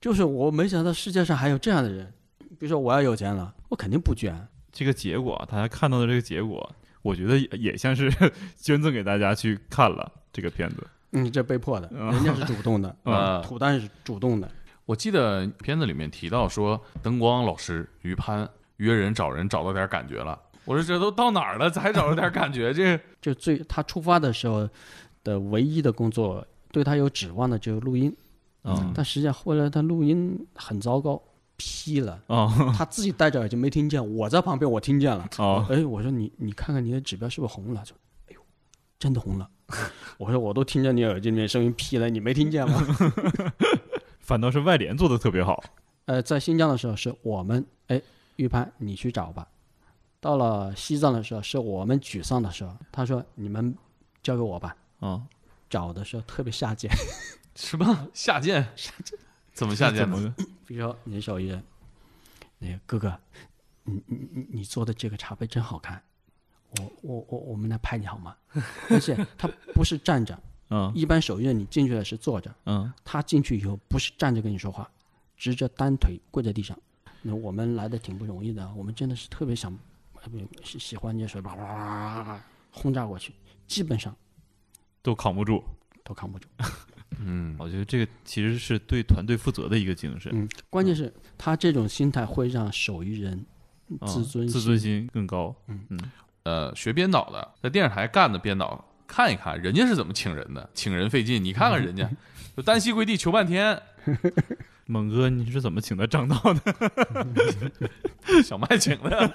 [SPEAKER 6] 就是我没想到世界上还有这样的人。比如说我要有钱了，我肯定不捐。
[SPEAKER 7] 这个结果，大家看到的这个结果，我觉得也也像是 捐赠给大家去看了这个片子。
[SPEAKER 6] 嗯，这被迫的，
[SPEAKER 7] 嗯
[SPEAKER 6] 人家是主动的，
[SPEAKER 1] 啊
[SPEAKER 6] 土蛋是主动的。
[SPEAKER 1] 我记得片子里面提到说，灯光老师于潘约人找人找到点感觉了。我说这都到哪儿了，才找到点感觉？这
[SPEAKER 6] 就最他出发的时候的唯一的工作，对他有指望的就是录音，
[SPEAKER 7] 嗯
[SPEAKER 6] 但实际上后来他录音很糟糕，劈了，
[SPEAKER 7] 啊
[SPEAKER 6] 他自己戴着耳机没听见，我在旁边我听见了。
[SPEAKER 7] 哦，
[SPEAKER 6] 哎，我说你你看看你的指标是不是红了？说，哎呦，真的红了。我说我都听见你耳机里面声音劈了，你没听见吗？
[SPEAKER 7] 反倒是外联做的特别好。
[SPEAKER 6] 呃，在新疆的时候是我们，哎，玉潘你去找吧。到了西藏的时候是我们沮丧的时候，他说你们交给我吧。
[SPEAKER 7] 啊，
[SPEAKER 6] 找的时候特别下贱，
[SPEAKER 1] 什么下贱？怎么下贱呢？
[SPEAKER 7] 怎么个？
[SPEAKER 6] 比如说你手艺人，那个哥哥，你你你你做的这个茶杯真好看，我我我我们来拍你好吗？而且他不是站着，
[SPEAKER 7] 嗯
[SPEAKER 6] 一般手艺人你进去的是坐着，
[SPEAKER 7] 嗯
[SPEAKER 6] 他进去以后不是站着跟你说话，直着单腿跪在地上。那我们来的挺不容易的，我们真的是特别想，呃不喜喜欢你的水吧，哇哇哇轰炸过去，基本上
[SPEAKER 7] 都扛不住。
[SPEAKER 6] 都扛不住。
[SPEAKER 1] 嗯，
[SPEAKER 7] 我觉得这个其实是对团队负责的一个精神，
[SPEAKER 6] 嗯，关键是他这种心态会让手艺人
[SPEAKER 7] 啊
[SPEAKER 6] 自尊
[SPEAKER 7] 自尊心更高。
[SPEAKER 1] 呃，学编导的，在电视台干的编导，看一看人家是怎么请人的，请人费劲，你看看人家，就单膝跪地求半天，
[SPEAKER 7] 猛哥，你是怎么请的张导的？
[SPEAKER 1] 小麦请的。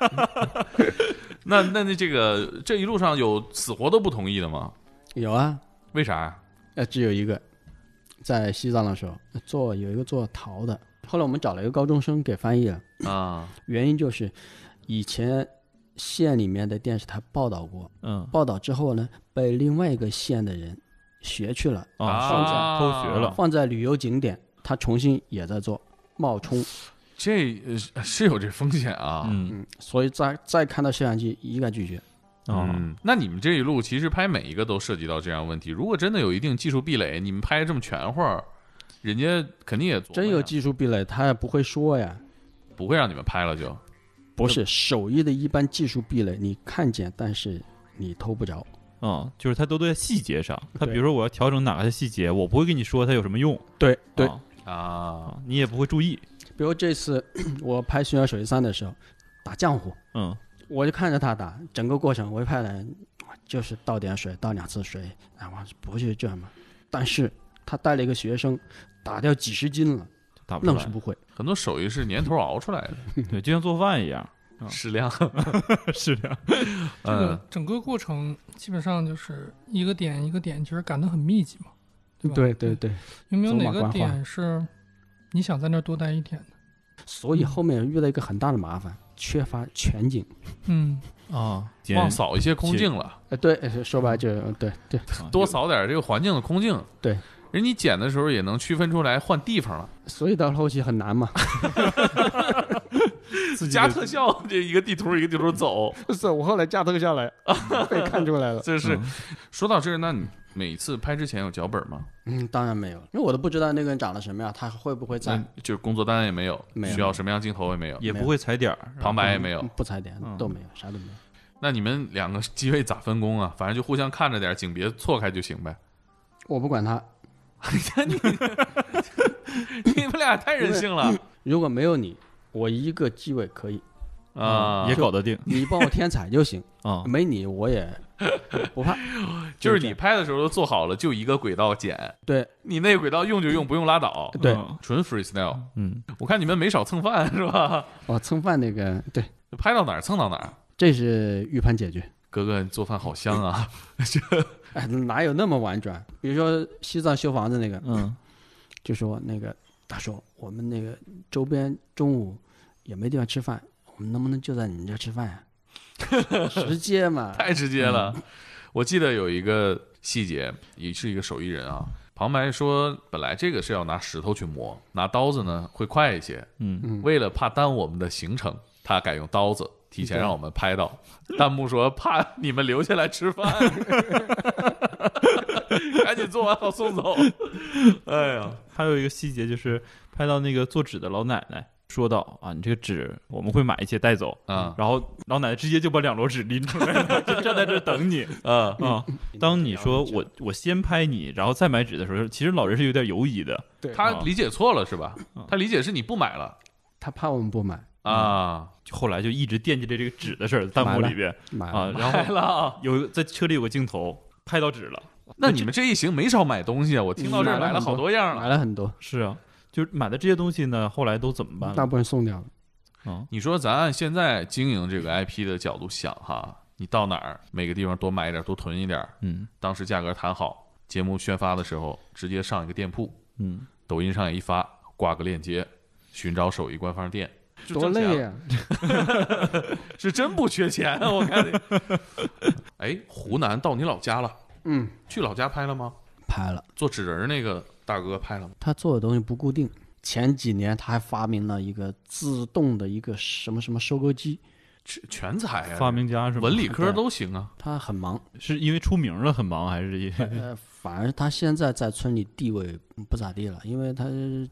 [SPEAKER 1] 那那那这个这一路上有死活都不同意的吗？
[SPEAKER 6] 有啊，
[SPEAKER 1] 为啥呀？
[SPEAKER 6] 呃，只有一个，在西藏的时候做有一个做陶的，后来我们找了一个高中生给翻译了，
[SPEAKER 1] 啊，
[SPEAKER 6] 原因就是以前县里面的电视台报道过，
[SPEAKER 7] 嗯
[SPEAKER 6] 报道之后呢，被另外一个县的人学去了，
[SPEAKER 7] 啊，
[SPEAKER 1] 放
[SPEAKER 7] 在偷学了。
[SPEAKER 6] 放在旅游景点，他重新也在做冒充，
[SPEAKER 1] 这呃是有这风险啊。
[SPEAKER 7] 嗯
[SPEAKER 6] 嗯，所以再再看到摄像机一概拒绝。
[SPEAKER 7] 啊，
[SPEAKER 1] 嗯，那你们这一路其实拍每一个都涉及到这样问题。如果真的有一定技术壁垒，你们拍这么全乎儿，人家肯定也做
[SPEAKER 6] 真有技术壁垒，他也不会说呀。
[SPEAKER 1] 不会让你们拍了就。
[SPEAKER 6] 不是手艺的一般技术壁垒，你看见，但是你偷不着。
[SPEAKER 7] 啊，就是它都在细节上。他比如说我要调整哪个细节，我不会跟你说它有什么用。
[SPEAKER 6] 对对，
[SPEAKER 7] 啊你也不会注意。
[SPEAKER 6] 比如这次 我拍《寻找手艺三》的时候，打浆糊，
[SPEAKER 7] 嗯
[SPEAKER 6] 我就看着他打，整个过程我就拍人，就是倒点水，倒两次水，然后不是这样嘛。但是他带了一个学生，打掉几十斤了，
[SPEAKER 7] 打不出来。
[SPEAKER 6] 愣是不会。
[SPEAKER 1] 很多手艺是年头熬出来的，
[SPEAKER 7] 对，就像做饭一样。
[SPEAKER 1] 适量。
[SPEAKER 7] 适量。
[SPEAKER 8] 这个
[SPEAKER 1] 嗯
[SPEAKER 8] 整个过程基本上就是一个点一个点，其实赶得很密集嘛，对吧？
[SPEAKER 6] 对对对，
[SPEAKER 8] 有没有哪个点是你想在那儿多待一天的？
[SPEAKER 6] 所以后面遇到一个很大的麻烦，缺乏全景。
[SPEAKER 8] 嗯，
[SPEAKER 7] 啊，
[SPEAKER 1] 忘扫一些空镜了，
[SPEAKER 6] 呃，对，呃说白了就对对，
[SPEAKER 1] 多扫点这个环境的空镜。
[SPEAKER 6] 对，
[SPEAKER 1] 人你剪的时候也能区分出来换地方了。
[SPEAKER 6] 所以到后期很难嘛。
[SPEAKER 1] 加特效，这一个地图一个地图走。
[SPEAKER 6] 是我后来加特效来被看出来了。
[SPEAKER 1] 这是说到这儿，那你每次拍之前有脚本吗？
[SPEAKER 6] 嗯，当然没有，因为我都不知道那个人长得什么样，他会不会在，
[SPEAKER 1] 就是工作单也没有，
[SPEAKER 6] 没有
[SPEAKER 1] 需要什么样镜头也没有，
[SPEAKER 7] 也不会踩点儿，
[SPEAKER 1] 旁白也没有，
[SPEAKER 6] 不踩点都没有，啥都没有。
[SPEAKER 1] 那你们两个机位咋分工啊？反正就互相看着点，景别错开就行呗。
[SPEAKER 6] 我不管他，
[SPEAKER 1] 你 你们俩太任性了。
[SPEAKER 6] 如果没有你，我一个机位可以
[SPEAKER 1] 啊，
[SPEAKER 7] 也搞得定。
[SPEAKER 6] 你帮我添彩就行
[SPEAKER 7] 啊，
[SPEAKER 6] 没你我也不怕。
[SPEAKER 1] 就是你拍的时候都做好了，就一个轨道剪。
[SPEAKER 6] 对，
[SPEAKER 1] 你那轨道用就用，不用拉倒。
[SPEAKER 6] 对，
[SPEAKER 1] 纯 freestyle。
[SPEAKER 7] 嗯，
[SPEAKER 1] 我看你们没少蹭饭是吧？
[SPEAKER 6] 哦，蹭饭那个对，
[SPEAKER 1] 拍到哪儿蹭到哪儿。
[SPEAKER 6] 这是预判解决。
[SPEAKER 1] 哥哥做饭好香啊！
[SPEAKER 6] 哎，哪有那么婉转？比如说西藏修房子那个，
[SPEAKER 7] 嗯，
[SPEAKER 6] 就说那个他说我们那个周边中午也没地方吃饭，我们能不能就在你们家吃饭呀？直接嘛，
[SPEAKER 1] 太直接了。我记得有一个细节，也是一个手艺人啊。旁白说，本来这个是要拿石头去磨，拿刀子呢会快一些。
[SPEAKER 7] 嗯，
[SPEAKER 1] 为了怕耽误我们的行程，他改用刀子。提前让我们拍到，弹幕说怕你们留下来吃饭，赶紧做完好送走。哎呀，
[SPEAKER 7] 还有一个细节就是拍到那个做纸的老奶奶说到啊，你这个纸我们会买一些带走。
[SPEAKER 1] 啊，
[SPEAKER 7] 然后老奶奶直接就把两摞纸拎出来，就站在这等你。啊。啊。当你说我我先拍你，然后再买纸的时候，其实老人是有点犹疑的，
[SPEAKER 1] 他理解错了是吧？他理解是你不买了，
[SPEAKER 6] 他怕我们不买。
[SPEAKER 1] 啊，
[SPEAKER 7] 后来就一直惦记着这个纸的事儿，弹幕里边啊，然后
[SPEAKER 1] 了
[SPEAKER 7] 有在车里有个镜头拍到纸了，
[SPEAKER 1] 那你们这一行没少买东西啊！我听到这儿买了好多样
[SPEAKER 6] 了，买了很多。
[SPEAKER 7] 是啊，就是买的这些东西呢，后来都怎么办？
[SPEAKER 6] 大部分送掉了。
[SPEAKER 7] 啊，
[SPEAKER 1] 你说咱按现在经营这个 IP 的角度想哈，你到哪儿每个地方多买一点，多囤一点，
[SPEAKER 7] 嗯，
[SPEAKER 1] 当时价格谈好，节目宣发的时候直接上一个店铺，
[SPEAKER 7] 嗯，
[SPEAKER 1] 抖音上也一发，挂个链接，寻找手艺官方店。
[SPEAKER 6] 多累呀！
[SPEAKER 1] 是真不缺钱，我看你。哎，湖南到你老家了？
[SPEAKER 6] 嗯，
[SPEAKER 1] 去老家拍了吗？
[SPEAKER 6] 拍了。
[SPEAKER 1] 做纸人那个大哥拍了吗？
[SPEAKER 6] 他做的东西不固定。前几年他还发明了一个自动的一个什么什么收割机，
[SPEAKER 1] 全全才啊！
[SPEAKER 7] 发明家是吧
[SPEAKER 1] 文理科都行啊。
[SPEAKER 6] 他很忙，
[SPEAKER 7] 是因为出名了很忙，还是？
[SPEAKER 6] 呃，反而他现在在村里地位不咋地了，因为他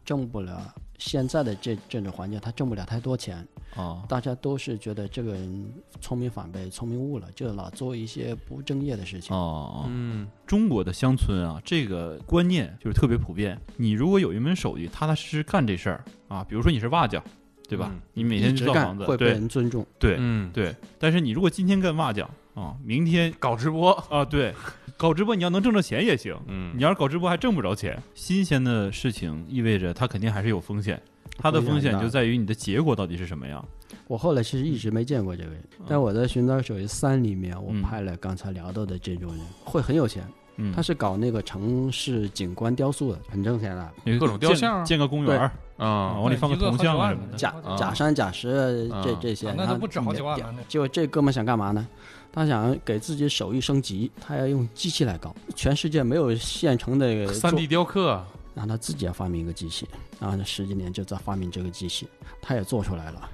[SPEAKER 6] 挣不了。现在的这政治环境，他挣不了太多钱
[SPEAKER 7] 啊！
[SPEAKER 6] 大家都是觉得这个人聪明反被聪明误了，就老做一些不正业的事情
[SPEAKER 7] 哦。
[SPEAKER 1] 嗯，
[SPEAKER 7] 中国的乡村啊，这个观念就是特别普遍。你如果有一门手艺，踏踏实实干这事儿啊，比如说你是瓦匠，对吧？你每天造房子，
[SPEAKER 6] 会被人尊重。
[SPEAKER 7] 对，
[SPEAKER 1] 嗯，
[SPEAKER 7] 对。但是你如果今天干瓦匠啊，明天
[SPEAKER 1] 搞直播
[SPEAKER 7] 啊，对。搞直播你要能挣着钱也行，
[SPEAKER 1] 嗯，
[SPEAKER 7] 你要是搞直播还挣不着钱，新鲜的事情意味着它肯定还是有风险，它的风险就在于你的结果到底是什么样。
[SPEAKER 6] 我后来其实一直没见过这个人，但我在《寻找手艺三》里面，我拍了刚才聊到的这种人，会很有钱。
[SPEAKER 7] 嗯，
[SPEAKER 6] 他是搞那个城市景观雕塑的，很挣钱的，
[SPEAKER 1] 各种雕像，
[SPEAKER 7] 建个公园
[SPEAKER 1] 啊，
[SPEAKER 7] 往里放个铜像什么的，
[SPEAKER 6] 假假山假石这这些，
[SPEAKER 8] 那都不止好几万了。
[SPEAKER 6] 结果这哥们想干嘛呢？他想给自己手艺升级，他要用机器来搞。全世界没有现成的
[SPEAKER 1] 三 D 雕刻，
[SPEAKER 6] 然后他自己要发明一个机器，然后这十几年就在发明这个机器，他也做出来了，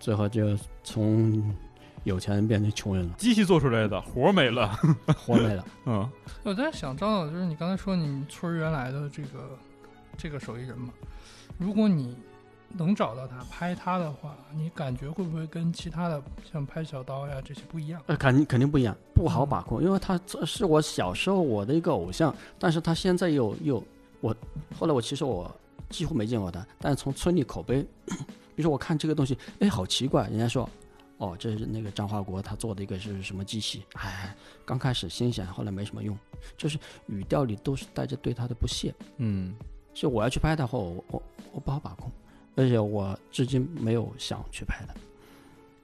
[SPEAKER 6] 最后就从有钱人变成穷人了。
[SPEAKER 7] 机器做出来的活没了，
[SPEAKER 6] 活没了。
[SPEAKER 7] 嗯，
[SPEAKER 8] 我在想，张导，就是你刚才说你村原来的这个这个手艺人嘛，如果你。能找到他拍他的话，你感觉会不会跟其他的像拍小刀呀这些不一样？
[SPEAKER 6] 呃，肯定肯定不一样，不好把控，因为他是我小时候我的一个偶像，但是他现在又又我后来我其实我几乎没见过他，但是从村里口碑，比如说我看这个东西，哎，好奇怪，人家说，哦，这是那个张华国他做的一个是什么机器？哎，刚开始新鲜，后来没什么用，就是语调里都是带着对他的不屑。
[SPEAKER 7] 嗯，
[SPEAKER 6] 所以我要去拍的话，我我我不好把控。而且我至今没有想去拍它，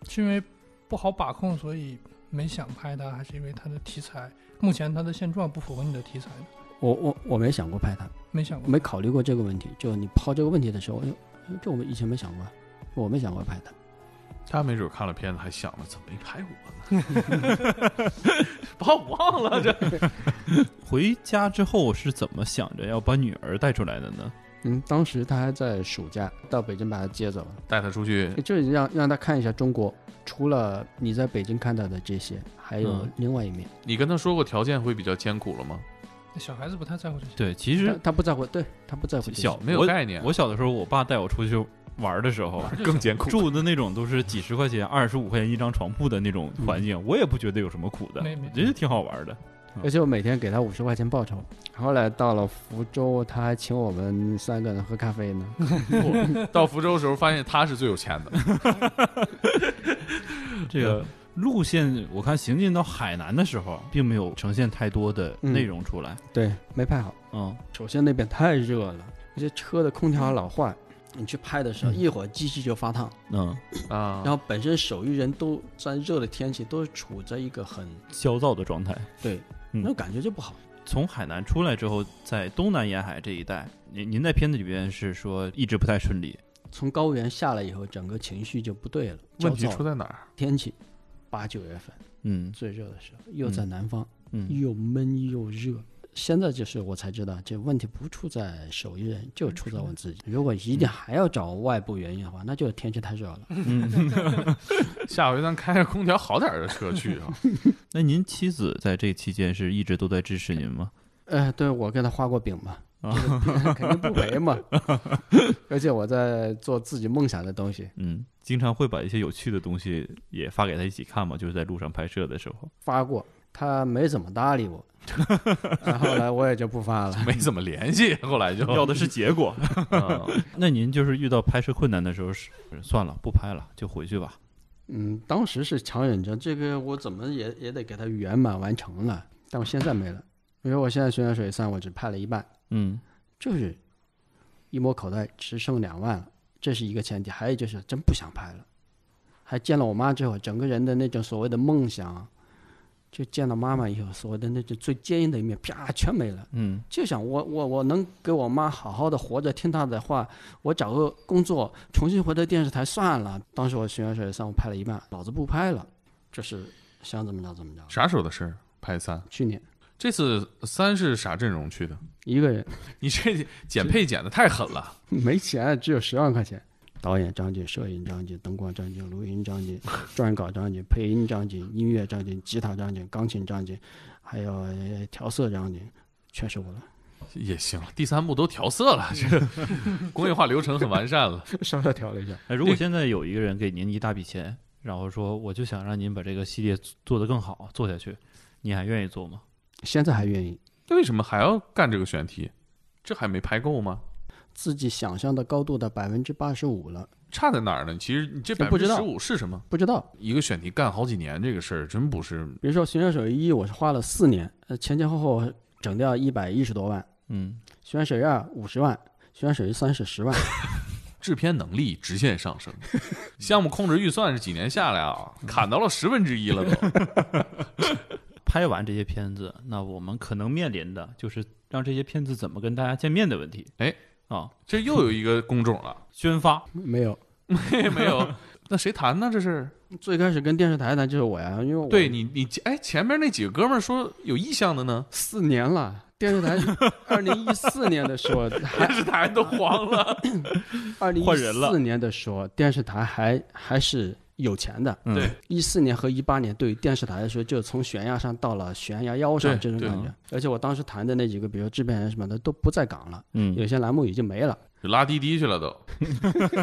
[SPEAKER 8] 是因为不好把控，所以没想拍它，还是因为它的题材目前它的现状不符合你的题材呢？
[SPEAKER 6] 我我我没想过拍它，
[SPEAKER 8] 没想过，
[SPEAKER 6] 没考虑过这个问题。就你抛这个问题的时候，哎，这我们以前没想过，我没想过拍它。
[SPEAKER 1] 他没准看了片子还想着怎么没拍我呢？把我忘了这。
[SPEAKER 7] 回家之后是怎么想着要把女儿带出来的呢？
[SPEAKER 6] 嗯，当时他还在暑假，到北京把他接走了，
[SPEAKER 1] 带他出去，
[SPEAKER 6] 就是让让他看一下中国，除了你在北京看到的这些，还有另外一面。
[SPEAKER 1] 你跟他说过条件会比较艰苦了吗？
[SPEAKER 8] 小孩子不太在乎这些。
[SPEAKER 7] 对，其实
[SPEAKER 6] 他不在乎，对他不在乎。
[SPEAKER 7] 小
[SPEAKER 1] 没有概念。
[SPEAKER 7] 我小的时候，我爸带我出去玩的时候，
[SPEAKER 1] 更艰苦，
[SPEAKER 7] 住的那种都是几十块钱、二十五块钱一张床铺的那种环境，我也不觉得有什么苦的，觉得挺好玩的。
[SPEAKER 6] 而且我每天给他五十块钱报酬。后来到了福州，他还请我们三个人喝咖啡呢。
[SPEAKER 1] 到福州的时候，发现他是最有钱的。
[SPEAKER 7] 这个路线，我看行进到海南的时候，并没有呈现太多的内容出来。
[SPEAKER 6] 对，没拍好。嗯，首先那边太热了，而且车的空调老坏。你去拍的时候，一会儿机器就发烫。嗯啊，然后本身手艺人都在热的天气，都是处在一个很
[SPEAKER 7] 焦躁的状态。
[SPEAKER 6] 对。那感觉就不好。
[SPEAKER 7] 从海南出来之后，在东南沿海这一带，您您在片子里边是说一直不太顺利。
[SPEAKER 6] 从高原下来以后，整个情绪就不对了。
[SPEAKER 1] 问题出在哪儿？
[SPEAKER 6] 天气，八九月份，嗯，最热的时候，又在南方，嗯，又闷又热。现在就是我才知道，这问题不出在手艺人，就出在我自己。如果一定还要找外部原因的话，那就是天气太热了。
[SPEAKER 1] 下回咱开着空调好点的车去啊。
[SPEAKER 7] 那您妻子在这期间是一直都在支持您吗？
[SPEAKER 6] 呃，对我给她画过饼嘛，肯定不赔嘛。而且我在做自己梦想的东西。
[SPEAKER 7] 嗯，经常会把一些有趣的东西也发给他一起看嘛，就是在路上拍摄的时候
[SPEAKER 6] 发过。他没怎么搭理我，后来我也就不发了，
[SPEAKER 1] 没怎么联系。后来就
[SPEAKER 7] 要的是结果。那您就是遇到拍摄困难的时候，是算了，不拍了，就回去吧。
[SPEAKER 6] 嗯，当时是强忍着，这个我怎么也也得给他圆满完成了。但我现在没了，因为我现在《悬崖水三》我只拍了一半。嗯，就是一摸口袋只剩两万了，这是一个前提。还有就是真不想拍了，还见了我妈之后，整个人的那种所谓的梦想。就见到妈妈以后，所谓的那种最坚硬的一面，啪，全没了。嗯，就想我我我能给我妈好好的活着，听她的话，我找个工作，重新回到电视台算了。当时我《悬崖水三》我拍了一半，老子不拍了，这是想怎么着怎么着。
[SPEAKER 1] 啥时候的事？拍三？
[SPEAKER 6] 去年。
[SPEAKER 1] 这次三是啥阵容去的？
[SPEAKER 6] 一个人。
[SPEAKER 1] 你这减配减的太狠了。
[SPEAKER 6] 没钱，只有十万块钱。导演张晋，摄影张晋，灯光张晋，录音张晋，撰稿张晋，配音张晋，音乐张晋，吉他张晋，钢琴张晋，还有调色张晋，全是我了。
[SPEAKER 1] 也行，第三部都调色了，这个工业化流程很完善了，
[SPEAKER 6] 稍稍调了一下。
[SPEAKER 7] 哎，如果现在有一个人给您一大笔钱，然后说我就想让您把这个系列做得更好，做下去，你还愿意做吗？
[SPEAKER 6] 现在还愿意。
[SPEAKER 1] 那为什么还要干这个选题？这还没拍够吗？
[SPEAKER 6] 自己想象的高度的百分之八十五了，
[SPEAKER 1] 差在哪儿呢？其实你这百分之十五是什么？
[SPEAKER 6] 不知道。
[SPEAKER 1] 一个选题干好几年，这个事儿真不是。
[SPEAKER 6] 比如说《悬崖手一》，我是花了四年，呃，前前后后整掉一百一十多万。嗯，《悬崖手二》五十万，《悬崖手一三》是十万。
[SPEAKER 1] 制片能力直线上升，项目控制预算是几年下来啊，砍到了十分之一了都。
[SPEAKER 7] 拍完这些片子，那我们可能面临的就是让这些片子怎么跟大家见面的问题。
[SPEAKER 1] 哎。啊，这又有一个工种了，宣发
[SPEAKER 6] 没有，
[SPEAKER 1] 没没有，那谁谈呢？这是
[SPEAKER 6] 最开始跟电视台谈就是我呀，因为
[SPEAKER 1] 对你你哎，前面那几个哥们儿说有意向的呢，
[SPEAKER 6] 四年了，电视台二零一四年的时候，
[SPEAKER 1] 电视台都黄了，
[SPEAKER 6] 二零一四年的时候，电视台还还是。有钱的，
[SPEAKER 1] 对，
[SPEAKER 6] 一四年和一八年对于电视台来说，就从悬崖上到了悬崖腰上这种感觉。而且我当时谈的那几个，比如制片人什么的，都不在岗了，嗯，有些栏目已经没了。
[SPEAKER 1] 拉滴滴去了都，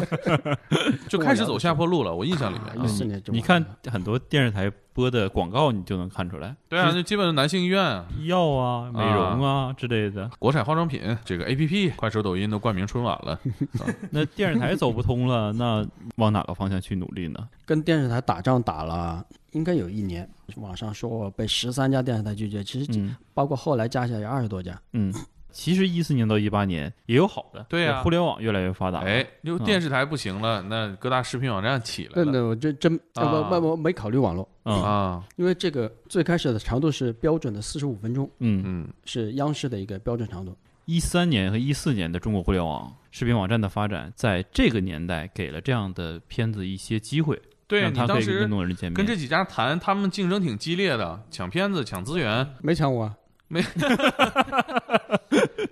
[SPEAKER 1] 就开始走下坡路了。我印象里面，
[SPEAKER 6] 一四年就
[SPEAKER 7] 你看很多电视台播的广告，你就能看出来。
[SPEAKER 1] 对啊，就基本男性医院、
[SPEAKER 7] 医药啊、美容啊之类的。
[SPEAKER 1] 国产化妆品，这个 A P P、快手、抖音都冠名春晚了。
[SPEAKER 7] 那电视台走不通了，那往哪个方向去努力呢？
[SPEAKER 6] 跟电视台打仗打了，应该有一年。网上说我被十三家电视台拒绝，其实包括后来加起来有二十多家。嗯。
[SPEAKER 7] 其实一四年到一八年也有好的，
[SPEAKER 1] 对呀，
[SPEAKER 7] 互联网越来越发达。
[SPEAKER 1] 哎，因为电视台不行了，那各大视频网站起来了。
[SPEAKER 6] 那我这真不不不没考虑网络。啊，因为这个最开始的长度是标准的四十五分钟，嗯。嗯，是央视的一个标准长度。
[SPEAKER 7] 一三年和一四年的中国互联网视频网站的发展，在这个年代给了这样的片子一些机会，
[SPEAKER 1] 对
[SPEAKER 7] 你
[SPEAKER 1] 当时
[SPEAKER 7] 跟这几家
[SPEAKER 1] 谈，他们竞争挺激烈的，抢片子、抢资源，
[SPEAKER 6] 没抢我。
[SPEAKER 1] 没，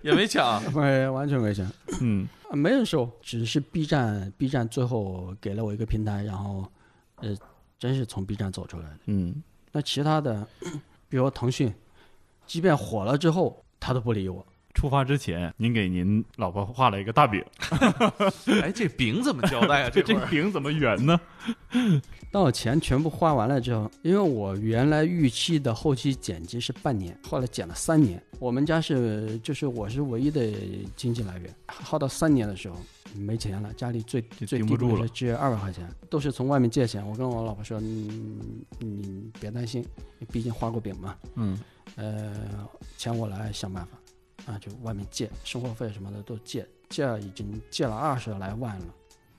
[SPEAKER 1] 也没抢，
[SPEAKER 6] 没完全没抢，
[SPEAKER 7] 嗯，
[SPEAKER 6] 没人收，只是 B 站 B 站最后给了我一个平台，然后呃，真是从 B 站走出来的。
[SPEAKER 7] 嗯，
[SPEAKER 6] 那其他的，比如腾讯，即便火了之后，他都不理我。
[SPEAKER 7] 出发之前，您给您老婆画了一个大饼，
[SPEAKER 1] 哎，这饼怎么交代啊？这
[SPEAKER 7] 这饼怎么圆呢？
[SPEAKER 6] 当我钱全部花完了之后，因为我原来预期的后期剪辑是半年，后来剪了三年。我们家是就是我是唯一的经济来源，耗到三年的时候没钱了，家里最最低
[SPEAKER 7] 住
[SPEAKER 6] 了，只有二百块钱，都是从外面借钱。我跟我老婆说，你你别担心，毕竟画过饼嘛，
[SPEAKER 7] 嗯，
[SPEAKER 6] 呃，钱我来想办法。啊，就外面借生活费什么的都借，借了已经借了二十来万了。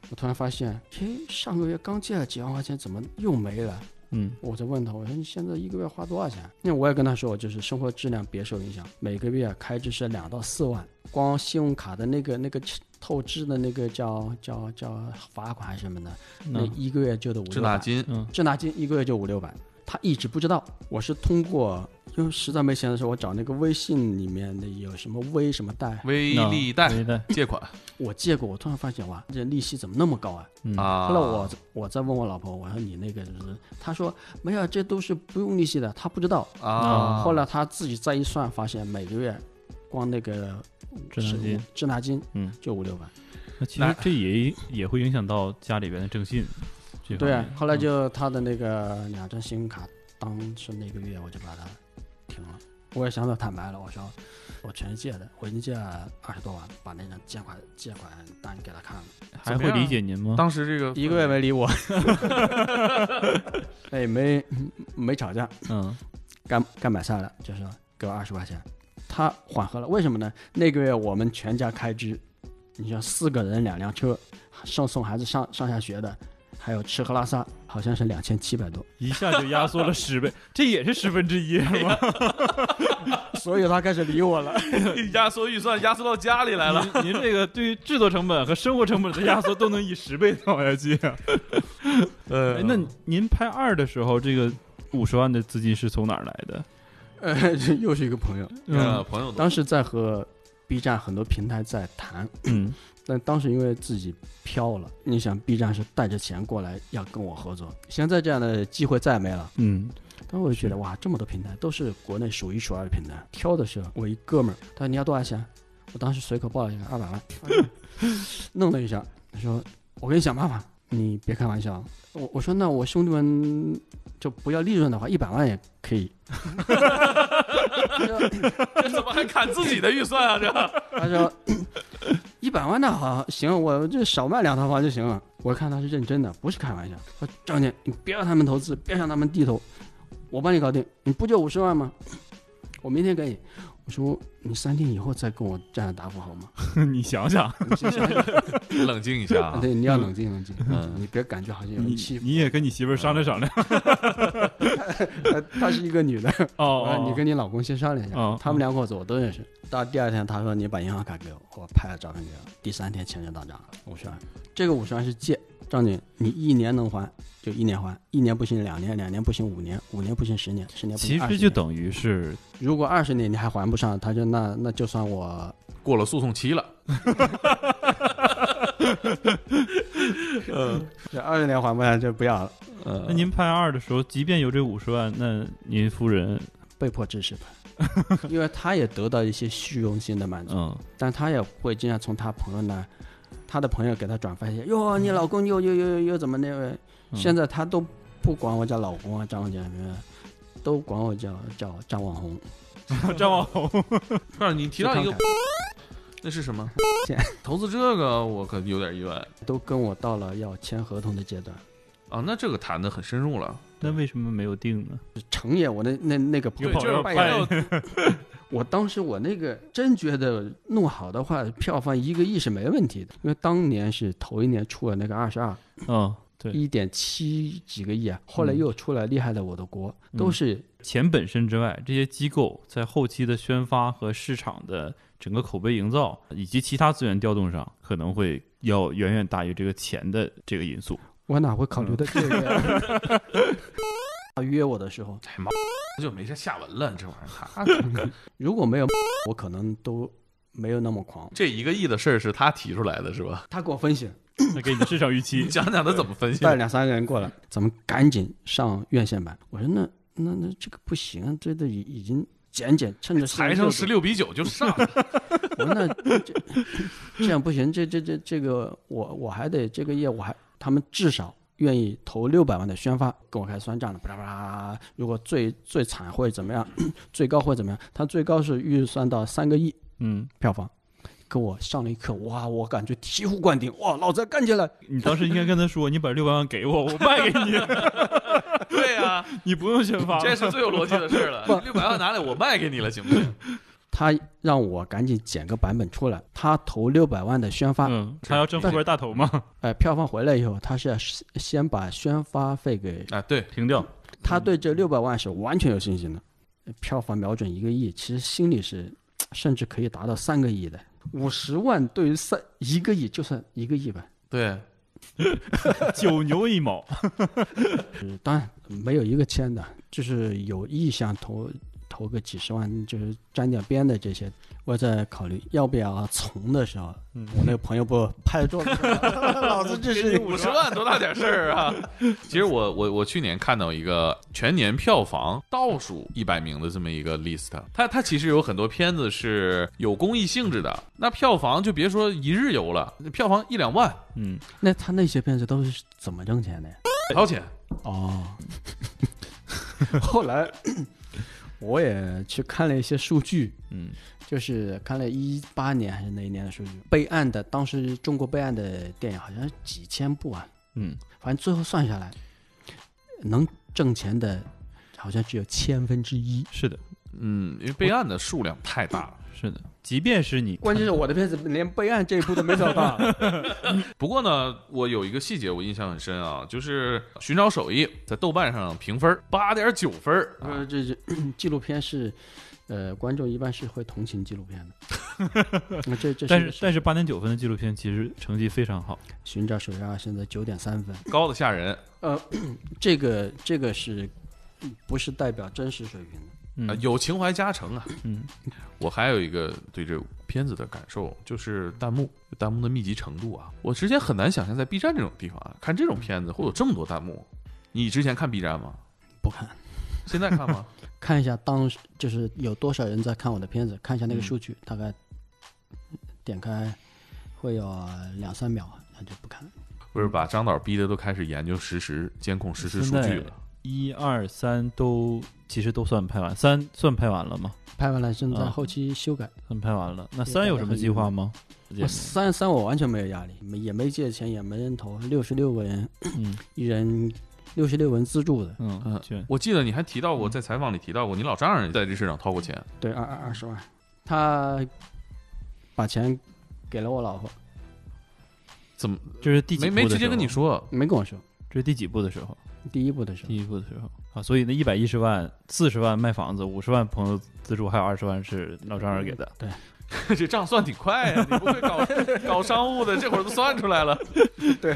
[SPEAKER 6] 我突然发现，嘿，上个月刚借了几万块钱，怎么又没了？
[SPEAKER 7] 嗯，
[SPEAKER 6] 我就问他，我说你现在一个月花多少钱？因为我也跟他说，我就是生活质量别受影响，每个月开支是两到四万，光信用卡的那个那个透支的那个叫叫叫罚款什么的，那一个月就得五六百。滞
[SPEAKER 1] 纳金，
[SPEAKER 6] 嗯，滞纳金一个月就五六百。他一直不知道，我是通过，因为实在没钱的时候，我找那个微信里面的有什么微什么贷、
[SPEAKER 1] 微利贷借款，
[SPEAKER 6] 我借过，我突然发现哇，这利息怎么那么高啊？
[SPEAKER 1] 啊！
[SPEAKER 6] 后来我我再问我老婆，我说你那个就是，她说没有，这都是不用利息的，她不知道
[SPEAKER 1] 啊。
[SPEAKER 6] 后来她自己再一算，发现每个月光那个
[SPEAKER 7] 滞纳金，
[SPEAKER 6] 滞纳金，嗯，就五六万。
[SPEAKER 7] 那其实这也也会影响到家里边的征信。
[SPEAKER 6] 对啊，后来就他的那个两张信用卡，当时那个月我就把它停了。我也向他坦白了，我说我全是借的，我已经借了二十多万，把那张借款借款单给他看了。
[SPEAKER 7] 还会理解您吗？
[SPEAKER 1] 当时这个
[SPEAKER 6] 一个月没理我，哎，没没吵架，
[SPEAKER 7] 嗯，
[SPEAKER 6] 该该买菜了，就是给我二十块钱，他缓和了。为什么呢？那个月我们全家开支，你像四个人两辆车，送送孩子上上下学的。还有吃喝拉撒，好像是两千七百多，
[SPEAKER 7] 一下就压缩了十倍，这也是十分之一，是吗？
[SPEAKER 6] 所以他开始理我了，
[SPEAKER 1] 压缩预算压缩到家里来了。
[SPEAKER 7] 您这个对于制作成本和生活成本的压缩都能以十倍往下计啊。呃，那您拍二的时候，这个五十万的资金是从哪儿来的？
[SPEAKER 6] 呃，又是一个朋友，
[SPEAKER 1] 嗯，朋友，
[SPEAKER 6] 当时在和 B 站很多平台在谈，
[SPEAKER 7] 嗯。
[SPEAKER 6] 但当时因为自己飘了，你想 B 站是带着钱过来要跟我合作，现在这样的机会再也没了。
[SPEAKER 7] 嗯，
[SPEAKER 6] 当时我就觉得哇，这么多平台都是国内数一数二的平台，挑的时候我一哥们儿，他说你要多少钱？我当时随口报了一个二百万，弄了一下，他说我给你想办法，你别开玩笑。我我说那我兄弟们就不要利润的话，一百万也可以。
[SPEAKER 1] 这怎么还砍自己的预算啊？这
[SPEAKER 6] 他说一百万那好行，我就少卖两套房就行了。我看他是认真的，不是开玩笑。说张姐，你别让他们投资，别向他们低头，我帮你搞定。你不就五十万吗？我明天给你。我说你三天以后再跟我这样答复好吗？
[SPEAKER 7] 你想想，
[SPEAKER 1] 冷静一下。
[SPEAKER 6] 对，你要冷静冷静。嗯，你别感觉好像有人欺负。
[SPEAKER 7] 你也跟你媳妇商量商量。
[SPEAKER 6] 她是一个女的。
[SPEAKER 7] 哦。
[SPEAKER 6] 你跟你老公先商量一下。哦。他们两口子我都认识。到第二天，他说你把银行卡给我，我拍了照片给他。第三天钱就到账了，五十万。这个五十万是借。张姐，你一年能还就一年还，一年不行两年，两年不行五年，五年不行十年，十年不行
[SPEAKER 7] 其实就等于是，
[SPEAKER 6] 如果二十年你还还不上，他就那那就算我
[SPEAKER 1] 过了诉讼期了。
[SPEAKER 6] 嗯，这二十年还不上就不要了。
[SPEAKER 7] 呃，那您判二的时候，即便有这五十万，那您夫人
[SPEAKER 6] 被迫支持吧，因为他也得到一些虚荣心的满足，
[SPEAKER 7] 嗯，
[SPEAKER 6] 但他也会经常从他朋友那。他的朋友给他转发一些，哟，你老公又又又又怎么那位？现在他都不管我叫老公啊，张姐什么，都管我叫叫张网红。
[SPEAKER 7] 张网红，
[SPEAKER 1] 不是你提到一个，那是什么？投资这个我可有点意外，
[SPEAKER 6] 都跟我到了要签合同的阶段。
[SPEAKER 1] 啊，那这个谈的很深入了。
[SPEAKER 7] 那为什么没有定呢？
[SPEAKER 6] 成也我那那那个朋友
[SPEAKER 1] 扮演。
[SPEAKER 6] 我当时我那个真觉得弄好的话，票房一个亿是没问题的，因为当年是头一年出了那个二十二，
[SPEAKER 7] 嗯，对，
[SPEAKER 6] 一点七几个亿啊，后来又出来厉害的我的国，都是
[SPEAKER 7] 钱本身之外，这些机构在后期的宣发和市场的整个口碑营造以及其他资源调动上，可能会要远远大于这个钱的这个因素。
[SPEAKER 6] 我哪会考虑到这个？他约我的时候，
[SPEAKER 1] 哎妈，就没下下文了，这玩意儿 他
[SPEAKER 6] 如果没有我可能都没有那么狂。
[SPEAKER 1] 这一个亿的事儿是他提出来的，是吧？
[SPEAKER 6] 他给我分析，
[SPEAKER 7] 那给你市场预期，
[SPEAKER 1] 讲讲他怎么分析？
[SPEAKER 6] 带两三个人过来，咱们赶紧上院线版。我说那那那这个不行啊，这都已已经减减，趁着
[SPEAKER 1] 裁成十六比九就上，
[SPEAKER 6] 我说那这这样不行，这这这这个我我还得这个业我还他们至少愿意投六百万的宣发，跟我开始算账了，啪啦啪啦，如果最最惨会怎么样，最高会怎么样？他最高是预算到三个亿
[SPEAKER 7] 嗯，
[SPEAKER 6] 票房，给我上了一课，哇，我感觉醍醐灌顶，哇，老子要干起来！
[SPEAKER 7] 你当时应该跟他说，你把六百万给我，我 卖给你，
[SPEAKER 1] 对呀、
[SPEAKER 7] 你不用宣发了，
[SPEAKER 1] 这是最有逻辑的事儿了。六百万拿来，我卖给你了，行不行？
[SPEAKER 6] 他让我赶紧剪个版本出来，他投六百万的宣发，
[SPEAKER 7] 嗯，他要挣富贵大头吗？
[SPEAKER 6] 呃，票房回来以后，他是要先先把宣发费给
[SPEAKER 1] 啊，对，
[SPEAKER 7] 停掉，
[SPEAKER 6] 他对这六百万是完全有信心的，票房瞄准一个亿，其实心里是 甚至可以达到三个亿的。五十万对于三一个亿，就算一个亿吧。
[SPEAKER 1] 对，
[SPEAKER 7] 九牛一毛，
[SPEAKER 6] 呃 当然没有一个签的，就是有意向投投个几十万，就是沾点边的这些，我在考虑要不要从的时候，嗯我那个朋友不拍桌子说，老子这是
[SPEAKER 1] 五十万多大点事儿啊！其实我我我去年看到一个全年票房倒数一百名的这么一个 list，它它其实有很多片子是有公益性质的，那票房就别说一日游了，票房一两万，
[SPEAKER 7] 嗯，
[SPEAKER 6] 那他那些片子都是怎么挣钱的呀？
[SPEAKER 1] 掏钱。
[SPEAKER 6] 哦，后来我也去看了一些数据，
[SPEAKER 7] 嗯，
[SPEAKER 6] 就是看了一八年还是哪一年的数据，备案的当时中国备案的电影好像几千部啊，
[SPEAKER 7] 嗯，
[SPEAKER 6] 反正最后算下来，能挣钱的好像只有千分之一。
[SPEAKER 7] 是的，
[SPEAKER 1] 嗯，因为备案的数量太大了。
[SPEAKER 7] 是的，即便是你
[SPEAKER 6] 关键是我的片子连备案这一步都没找到。
[SPEAKER 1] 不过呢，我有一个细节我印象很深啊，就是《寻找手艺》在豆瓣上评分八点九分
[SPEAKER 6] 呃，这这 纪录片是，呃，观众一般是会同情纪录片的。那这这是
[SPEAKER 7] 但是但是八点九分的纪录片其实成绩非常好，
[SPEAKER 6] 寻找手艺啊现在九点三分。
[SPEAKER 1] 高的吓人。
[SPEAKER 6] 呃，这个这个是不是代表真实水平的？
[SPEAKER 7] 嗯
[SPEAKER 1] 啊，有情怀加成啊。
[SPEAKER 7] 嗯，
[SPEAKER 1] 我还有一个对这片子的感受，就是弹幕，弹幕的密集程度啊，我之前很难想象在 B 站这种地方啊，看这种片子会有这么多弹幕。你之前看 B 站吗？
[SPEAKER 6] 不看，
[SPEAKER 1] 现在看吗？
[SPEAKER 6] 看一下当时就是有多少人在看我的片子，看一下那个
[SPEAKER 1] 嗯
[SPEAKER 6] 数据，大概点开会有两三秒，那就不看了。
[SPEAKER 1] 不是把张导逼的都开始研究实时监控实时数据了。
[SPEAKER 7] 一二三都其实都算拍完，三算拍完了吗？
[SPEAKER 6] 拍完了，正在
[SPEAKER 7] 啊
[SPEAKER 6] 后期修改。
[SPEAKER 7] 算拍完了。那三有什么计划吗？
[SPEAKER 6] 我三三我完全没有压力，没也没借钱，也没人投，六十六个人，
[SPEAKER 7] 嗯
[SPEAKER 6] 一人六十六个人资助的，
[SPEAKER 7] 嗯
[SPEAKER 1] 嗯我记得你还提到过，在采访里提到过，你老丈人在这事上掏过钱。
[SPEAKER 6] 对，二二二十万，他把钱给了我老婆，
[SPEAKER 1] 怎么
[SPEAKER 7] 这是第几
[SPEAKER 1] 没没直接跟你？说？
[SPEAKER 6] 没跟我说。
[SPEAKER 7] 这是第几部的时候？
[SPEAKER 6] 第一步的时候，
[SPEAKER 7] 第一步的时候啊，所以那一百一十万，四十万卖房子，五十万朋友资助，还有二十万是老丈人给的。
[SPEAKER 1] 对 这账算挺快呀、你不会搞 搞商务的，这会儿都算出来了。
[SPEAKER 7] 对，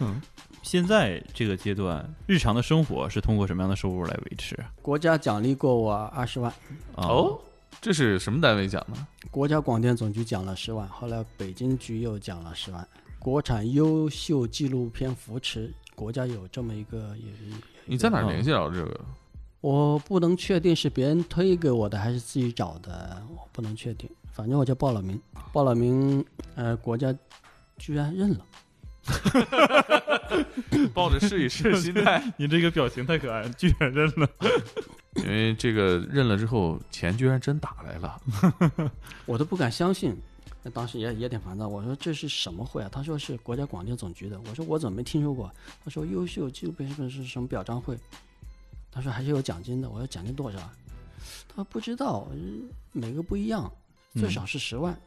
[SPEAKER 7] 嗯现在这个阶段，日常的生活是通过什么样的收入来维持？
[SPEAKER 6] 国家奖励过我二十万，
[SPEAKER 7] 啊、
[SPEAKER 1] 哦，这是什么单位奖呢？
[SPEAKER 6] 国家广电总局奖了十万，后来北京局又奖了十万。国产优秀纪录片扶持，国家有这么一个也。
[SPEAKER 1] 你在哪儿联系到这个？
[SPEAKER 6] 我不能确定是别人推给我的还是自己找的，我不能确定。反正我就报了名，报了名，呃，国家居然认了。
[SPEAKER 1] 抱着试一试的心态，
[SPEAKER 7] 你这个表情太可爱，居然认了。
[SPEAKER 1] 因为这个认了之后，钱居然真打来了。
[SPEAKER 6] 我都不敢相信。那当时也也挺烦躁，我说这是什么会啊？他说是国家广电总局的，我说我怎么没听说过？他说优秀纪录片是是什么表彰会？他说还是有奖金的，我说奖金多少？他说不知道，每个不一样，最少是十万。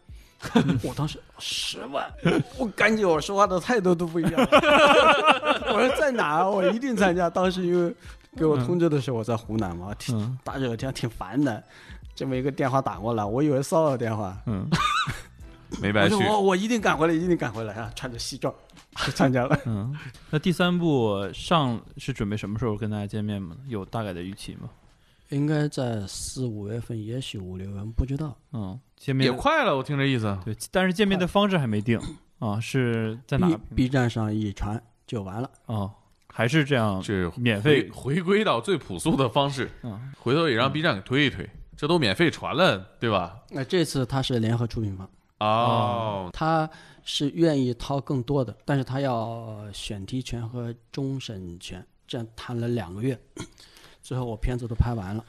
[SPEAKER 6] 我当时十万，我感觉我说话的态度都不一样。我说在哪儿？我一定参加。当时因为给我通知的时候我在湖南嘛，挺
[SPEAKER 7] 嗯
[SPEAKER 6] 大热天挺烦的，这么一个电话打过来，我以为骚扰电话。
[SPEAKER 7] 嗯，
[SPEAKER 1] 没白去
[SPEAKER 6] 我说。我我一定赶回来，一定赶回来啊！穿着西装 去，参加了。
[SPEAKER 7] 嗯，那第三部上是准备什么时候跟大家见面吗？有大概的预期吗？
[SPEAKER 6] 应该在四五月份，也许五六月份，不知道。
[SPEAKER 7] 嗯，见面
[SPEAKER 1] 也快了，我听这意思。
[SPEAKER 7] 对，但是见面的方式还没定啊，是在哪
[SPEAKER 6] B 站上一传就完了
[SPEAKER 7] 啊？还是这样？
[SPEAKER 1] 是
[SPEAKER 7] 免费
[SPEAKER 1] 回归到最朴素的方式。嗯，回头也让 B 站给推一推，这都免费传了，对吧？
[SPEAKER 6] 那这次他是联合出品方
[SPEAKER 1] 哦，
[SPEAKER 6] 他是愿意掏更多的，但是他要选题权和终审权，这样谈了两个月。最后我片子都拍完了。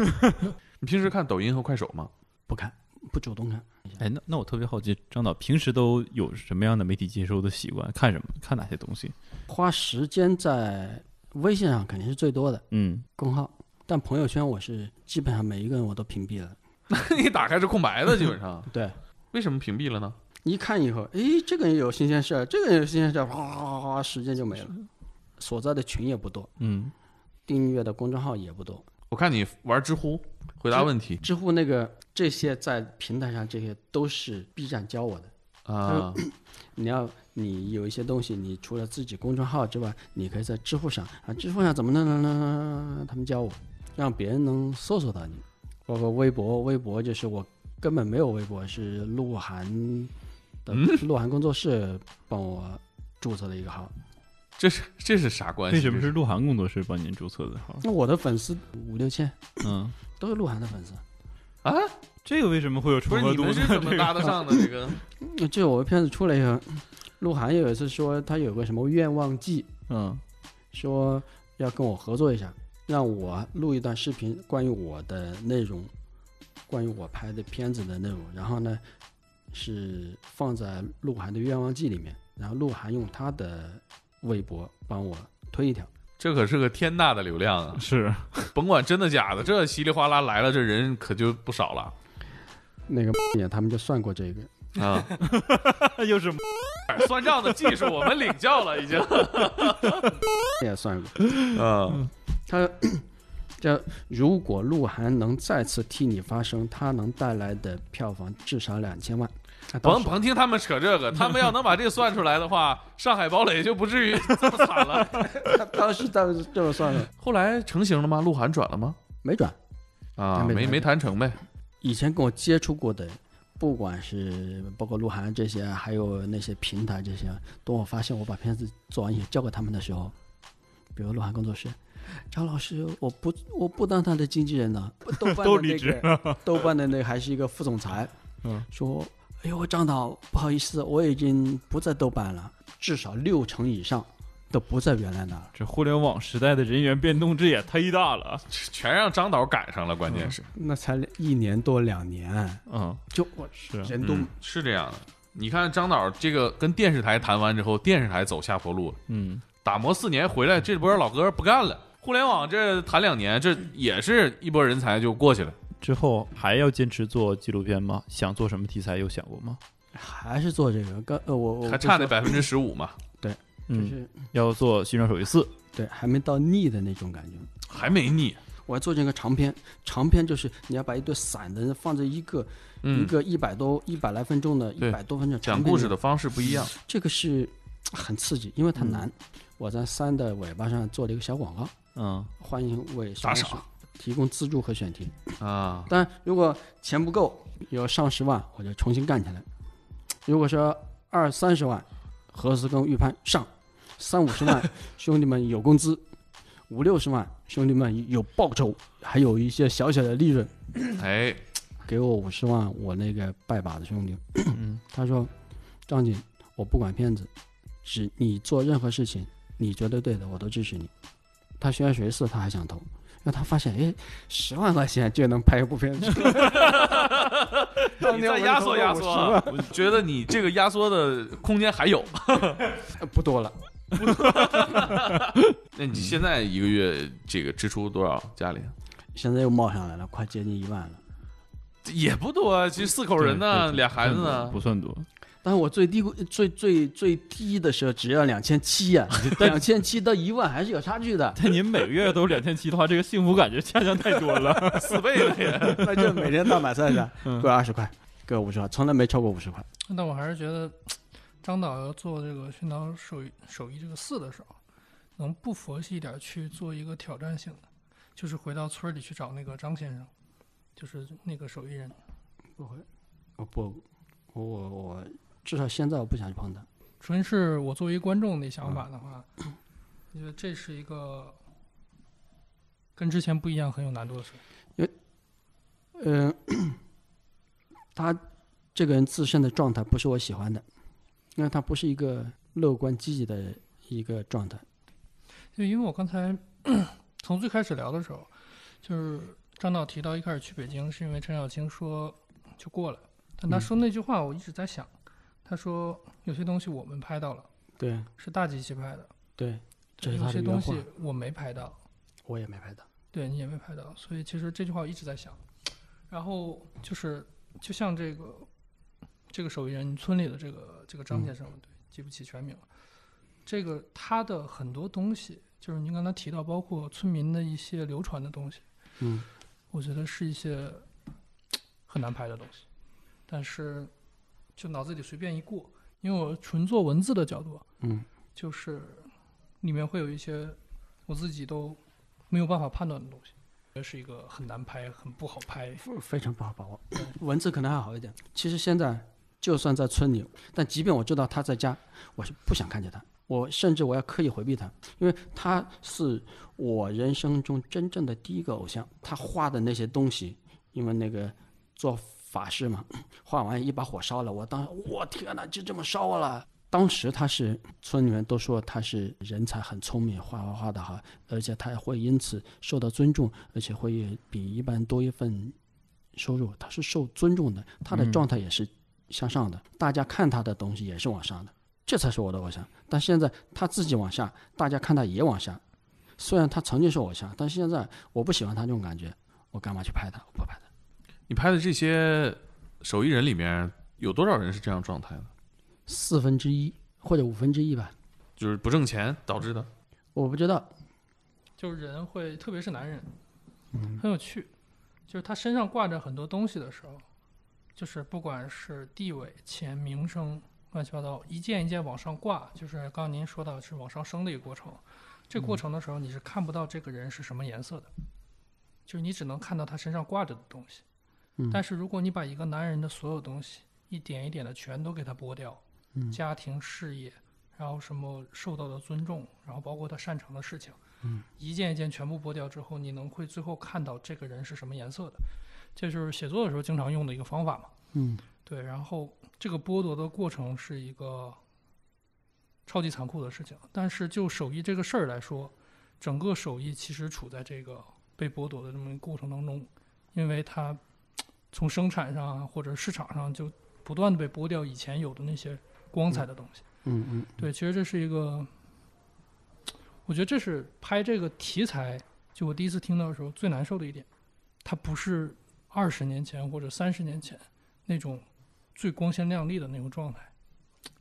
[SPEAKER 1] 你平时看抖音和快手吗？
[SPEAKER 6] 不看，不主动看。
[SPEAKER 7] 哎，那那我特别好奇，张导平时都有什么样的媒体接收的习惯？看什么？看哪些东西？
[SPEAKER 6] 花时间在微信上肯定是最多的，
[SPEAKER 7] 嗯，
[SPEAKER 6] 公号。但朋友圈我是基本上每一个人我都屏蔽了。
[SPEAKER 1] 那 你打开是空白的，基本上。
[SPEAKER 6] 对。
[SPEAKER 1] 为什么屏蔽了呢？
[SPEAKER 6] 一看以后，哎，这个人有新鲜事儿，这个人有新鲜事儿，哗哗哗，时间就没了。所在的群也不多，
[SPEAKER 7] 嗯。
[SPEAKER 6] 订阅的公众号也不多。
[SPEAKER 1] 我看你玩知乎，回答问题。
[SPEAKER 6] 知乎那个这些在平台上，这些都是 B 站教我的
[SPEAKER 1] 啊。
[SPEAKER 6] 你要你有一些东西，你除了自己公众号之外，你可以在知乎上啊，知乎上怎么能能能，他们教我，让别人能搜索到你。包括微博，微博就是我根本没有微博，是鹿晗的鹿晗工作室帮我注册的一个号。
[SPEAKER 1] 这是这是啥关系？
[SPEAKER 7] 为什么是鹿晗工作室帮您注册的号？
[SPEAKER 6] 那我的粉丝五六千，
[SPEAKER 7] 嗯，
[SPEAKER 6] 都是鹿晗的粉丝
[SPEAKER 1] 啊。
[SPEAKER 7] 这个为什么会有重合度？
[SPEAKER 1] 是怎么搭得上的？这个，
[SPEAKER 6] 就我的片子出来以后，鹿晗有一次说他有个什么愿望季，
[SPEAKER 7] 嗯，
[SPEAKER 6] 说要跟我合作一下，让我录一段视频，关于我的内容，关于我拍的片子的内容，然后呢是放在鹿晗的愿望季里面，然后鹿晗用他的。微博帮我推一条，
[SPEAKER 1] 这可是个天大的流量啊！
[SPEAKER 7] 是，
[SPEAKER 1] 甭管真的假的，这稀里哗啦来了，这人可就不少了。
[SPEAKER 6] 那个 他们就算过这个
[SPEAKER 1] 啊，
[SPEAKER 7] 又是
[SPEAKER 1] 算账的技术，我们领教了，已经
[SPEAKER 6] 也算过
[SPEAKER 1] 啊。
[SPEAKER 6] 他这如果鹿晗能再次替你发声，他能带来的票房至少两千万。
[SPEAKER 1] 甭甭听他们扯这个，他们要能把这个算出来的话，上海堡垒就不至于这么惨了。
[SPEAKER 6] 当时当时这么算的，
[SPEAKER 1] 后来成型了吗？鹿晗转了吗？
[SPEAKER 6] 没转，
[SPEAKER 1] 啊，没没谈成呗。
[SPEAKER 6] 以前跟我接触过的，不管是包括鹿晗这些，还有那些平台这些，等我发现我把片子做完以后交给他们的时候，比如鹿晗工作室，张老师，我不我不当他的经纪人了，豆瓣 的那个豆瓣的那个还是一个副总裁，
[SPEAKER 7] 嗯，
[SPEAKER 6] 说。哎呦，张导，不好意思，我已经不在豆瓣了，至少六成以上都不在原来那儿。
[SPEAKER 7] 这互联网时代的人员变动这也忒大了，
[SPEAKER 1] 全让张导赶上了，关键是
[SPEAKER 6] 那才一年多两年，
[SPEAKER 7] 嗯，
[SPEAKER 6] 就我
[SPEAKER 7] 是
[SPEAKER 6] 人都
[SPEAKER 1] 是这样的。你看张导这个跟电视台谈完之后，电视台走下坡路，
[SPEAKER 7] 嗯，
[SPEAKER 1] 打磨四年回来，这波老哥不干了，互联网这谈两年，这也是一波人才就过去了。
[SPEAKER 7] 之后还要坚持做纪录片吗？想做什么题材有想过吗？
[SPEAKER 6] 还是做这个？刚呃，我我
[SPEAKER 1] 还差那百分之十五嘛？
[SPEAKER 6] 对，就
[SPEAKER 7] 嗯，要做《寻找手艺四》。
[SPEAKER 6] 对，还没到腻的那种感觉，
[SPEAKER 1] 还没腻。
[SPEAKER 6] 我要做这个长篇，长篇就是你要把一堆散的人放在一个一个一百多一百来分钟的一百多分钟
[SPEAKER 1] 讲故事的方式不一样，
[SPEAKER 6] 这个是很刺激，因为它难。我在三的尾巴上做了一个小广告，
[SPEAKER 7] 嗯，
[SPEAKER 6] 欢迎为
[SPEAKER 1] 打赏。
[SPEAKER 6] 提供资助和选题。
[SPEAKER 1] 啊，
[SPEAKER 6] 但如果钱不够，有上十万我就重新干起来。如果说二三十万，何时跟预判上，三五十万 兄弟们有工资，五六十万兄弟们有报酬，还有一些小小的利润。
[SPEAKER 1] 哎，
[SPEAKER 6] 给我五十万，我那个拜把子兄弟，他说张景，我不管骗子，只你做任何事情，你觉得对的，我都支持你。他学完学四，他还想投。那他发现，哎，十万块钱就能拍一部片子，
[SPEAKER 1] 你再压缩压缩，我觉得你这个压缩的空间还有，
[SPEAKER 6] 不多了。
[SPEAKER 1] 那你现在一个月这个支出多少？家里
[SPEAKER 6] 现在又冒上来了，快接近一万了，
[SPEAKER 1] 也不多。其实四口人呢，俩孩子呢，
[SPEAKER 7] 不算多。
[SPEAKER 6] 但是我最低最最最低的时候只要两千七呀，两千七到一万还是有差距的。
[SPEAKER 7] 但您每个月都两千七的话，这个幸福感就下降太多了，
[SPEAKER 1] 四倍了也。
[SPEAKER 6] 那就每天大买菜去，各二十块，各五十块，从来没超过五十块。
[SPEAKER 8] 那我还是觉得张导要做这个寻找手艺手艺这个四的时候，能不佛系一点去做一个挑战性的，就是回到村里去找那个张先生，就是那个手艺人。
[SPEAKER 6] 不会，我不，我我我至少现在我不想去碰他。
[SPEAKER 8] 纯是我作为观众的想法的话，我觉得这是一个跟之前不一样、很有难度的事。
[SPEAKER 6] 因为，嗯，他这个人自身的状态不是我喜欢的，因为他不是一个乐观积极的一个状态。
[SPEAKER 8] 就因为我刚才 从最开始聊的时候，就是张导提到一开始去北京是因为陈小青说就过来，但他说那句话我一直在想，他说有些东西我们拍到了，
[SPEAKER 6] 对，
[SPEAKER 8] 是大机器拍的，
[SPEAKER 6] 对，这是
[SPEAKER 8] 有些东西我没拍到，
[SPEAKER 6] 我也没拍到。
[SPEAKER 8] 对你也没拍到，所以其实这句话我一直在想。然后就是就像这个这个手艺人村里的这个这个张先生，对，记不起全名了。这个他的很多东西，就是您刚才提到，包括村民的一些流传的东西，
[SPEAKER 6] 嗯，
[SPEAKER 8] 我觉得是一些很难拍的东西，但是就脑子里随便一过，因为我纯做文字的角度，
[SPEAKER 6] 嗯，
[SPEAKER 8] 就是里面会有一些我自己都没有办法判断的东西，这是一个很难拍、很不好拍。
[SPEAKER 6] 非非常不好把握。文字可能还好一点。其实现在就算在村里，但即便我知道他在家，我是不想看见他。我甚至我要刻意回避他，因为他是我人生中真正的第一个偶像。他画的那些东西，因为那个做法师嘛，画完一把火烧了，我当时我天哪，就这么烧了。当时他是村里面都说他是人才，很聪明，画画画的好，而且他会因此受到尊重，而且会比一般多一份收入。他是受尊重的，他的状态也是向上的，大家看他的东西也是往上的，这才是我的偶像。但现在他自己往下，大家看他也往下。虽然他曾经是偶像，但现在我不喜欢他这种感觉，我干嘛去拍他？我不拍他。
[SPEAKER 1] 你拍的这些手艺人里面有多少人是这样状态的？
[SPEAKER 6] 四分之一或者五分之一吧，
[SPEAKER 1] 就是不挣钱导致的。
[SPEAKER 6] 我不知道。
[SPEAKER 8] 就是人会，特别是男人，很有趣。就是他身上挂着很多东西的时候，就是不管是地位、钱、名声，乱七八糟，一件一件往上挂。就是刚刚您说到是往上升的一个过程。这个过程的时候，你是看不到这个人是什么颜色的，就是你只能看到他身上挂着的东西。但是如果你把一个男人的所有东西一点一点的全都给他剥掉，家庭、事业，然后什么受到的尊重，然后包括他擅长的事情，一件一件全部剥掉之后，你能会最后看到这个人是什么颜色的，这就是写作的时候经常用的一个方法嘛。
[SPEAKER 6] 嗯，
[SPEAKER 8] 对，然后这个剥夺的过程是一个超级残酷的事情，但是就手艺这个事儿来说，整个手艺其实处在这个被剥夺的这么一个过程当中，因为它从生产上啊或者市场上就不断的被剥掉以前有的那些光彩的东西。
[SPEAKER 6] 嗯嗯，
[SPEAKER 8] 对，其实这是一个，我觉得这是拍这个题材，就我第一次听到的时候最难受的一点，它不是二十年前或者三十年前那种最光鲜亮丽的那种状态。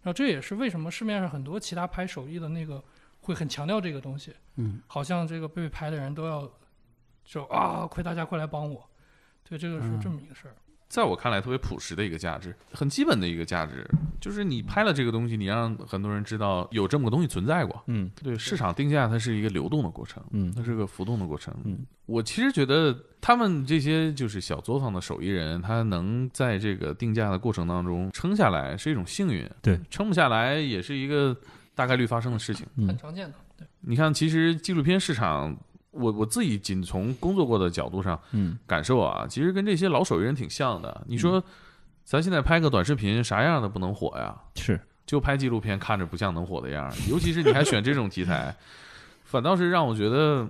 [SPEAKER 8] 然后这也是为什么市面上很多其他拍手艺的那个会很强调这个东西，
[SPEAKER 6] 嗯，
[SPEAKER 8] 好像这个被拍的人都要就啊，快大家快来帮我，对，这个是这么一个事儿。
[SPEAKER 1] 在我看来，特别朴实的一个价值，很基本的一个价值，就是你拍了这个东西，你让很多人知道有这么个东西存在过。
[SPEAKER 7] 嗯，
[SPEAKER 1] 对，市场定价它是一个流动的过程，
[SPEAKER 7] 嗯
[SPEAKER 1] 它是个浮动的过程。
[SPEAKER 7] 嗯，
[SPEAKER 1] 我其实觉得他们这些就是小作坊的手艺人，他能在这个定价的过程当中撑下来，是一种幸运。
[SPEAKER 7] 对，
[SPEAKER 1] 撑不下来也是一个大概率发生的事情。
[SPEAKER 7] 嗯
[SPEAKER 8] 很常见的，对，
[SPEAKER 1] 你看，其实纪录片市场，我我自己仅从工作过的角度上
[SPEAKER 7] 嗯
[SPEAKER 1] 感受啊，其实跟这些老手艺人挺像的。你说，咱现在拍个短视频，啥样的不能火呀？
[SPEAKER 7] 是
[SPEAKER 1] 就拍纪录片，看着不像能火的样儿。尤其是你还选这种题材，反倒是让我觉得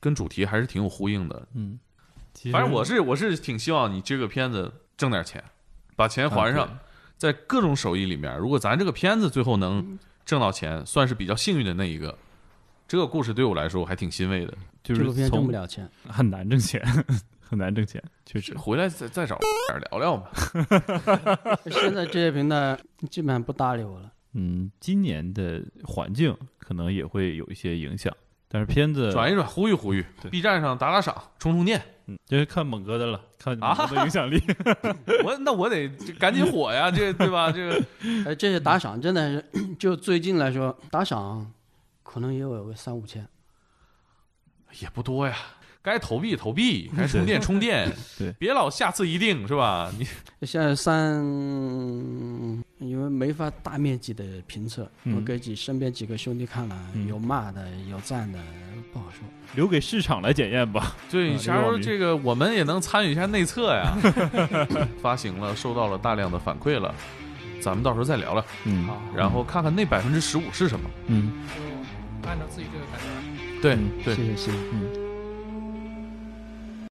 [SPEAKER 1] 跟主题还是挺有呼应的。
[SPEAKER 7] 嗯，
[SPEAKER 1] 反正我是我是挺希望你这个片子挣点钱，把钱还上。
[SPEAKER 7] 啊
[SPEAKER 1] 在各种手艺里面，如果咱这个片子最后能挣到钱，算是比较幸运的那一个。这个故事对我来说我还挺欣慰的。
[SPEAKER 7] 就是
[SPEAKER 6] 纪录片挣
[SPEAKER 7] 从
[SPEAKER 6] 不了钱。
[SPEAKER 7] 很难挣钱，很难挣钱，确实。
[SPEAKER 1] 回来再再找点儿聊聊吧。
[SPEAKER 6] 现在这些平台基本上不搭理我了。
[SPEAKER 7] 嗯，今年的环境可能也会有一些影响，但是片子
[SPEAKER 1] 转一转，呼吁呼吁，B 站上打打赏，充充电。
[SPEAKER 7] 嗯，就是看猛哥的了，看猛哥的影响力。
[SPEAKER 1] 我那我得赶紧火呀，这对吧？这个，
[SPEAKER 6] 哎，这些打赏真的是，就最近来说，打赏可能也有个三五千，
[SPEAKER 1] 也不多呀。该投币投币，该充电充电，
[SPEAKER 7] 对，
[SPEAKER 1] 别老下次一定是吧？你
[SPEAKER 6] 现在三，因为没法大面积的评测，我给几身边几个兄弟看了，有骂的，有赞的，不好说，
[SPEAKER 7] 留给市场来检验吧。
[SPEAKER 1] 对，假如这个我们也能参与一下内测呀，发行了，收到了大量的反馈了，咱们到时候再聊聊，
[SPEAKER 7] 嗯，
[SPEAKER 1] 然后看看那百分之十五是什么，
[SPEAKER 7] 嗯，
[SPEAKER 8] 就按照自己这个感觉。
[SPEAKER 1] 对对，
[SPEAKER 6] 谢谢谢谢，
[SPEAKER 7] 嗯。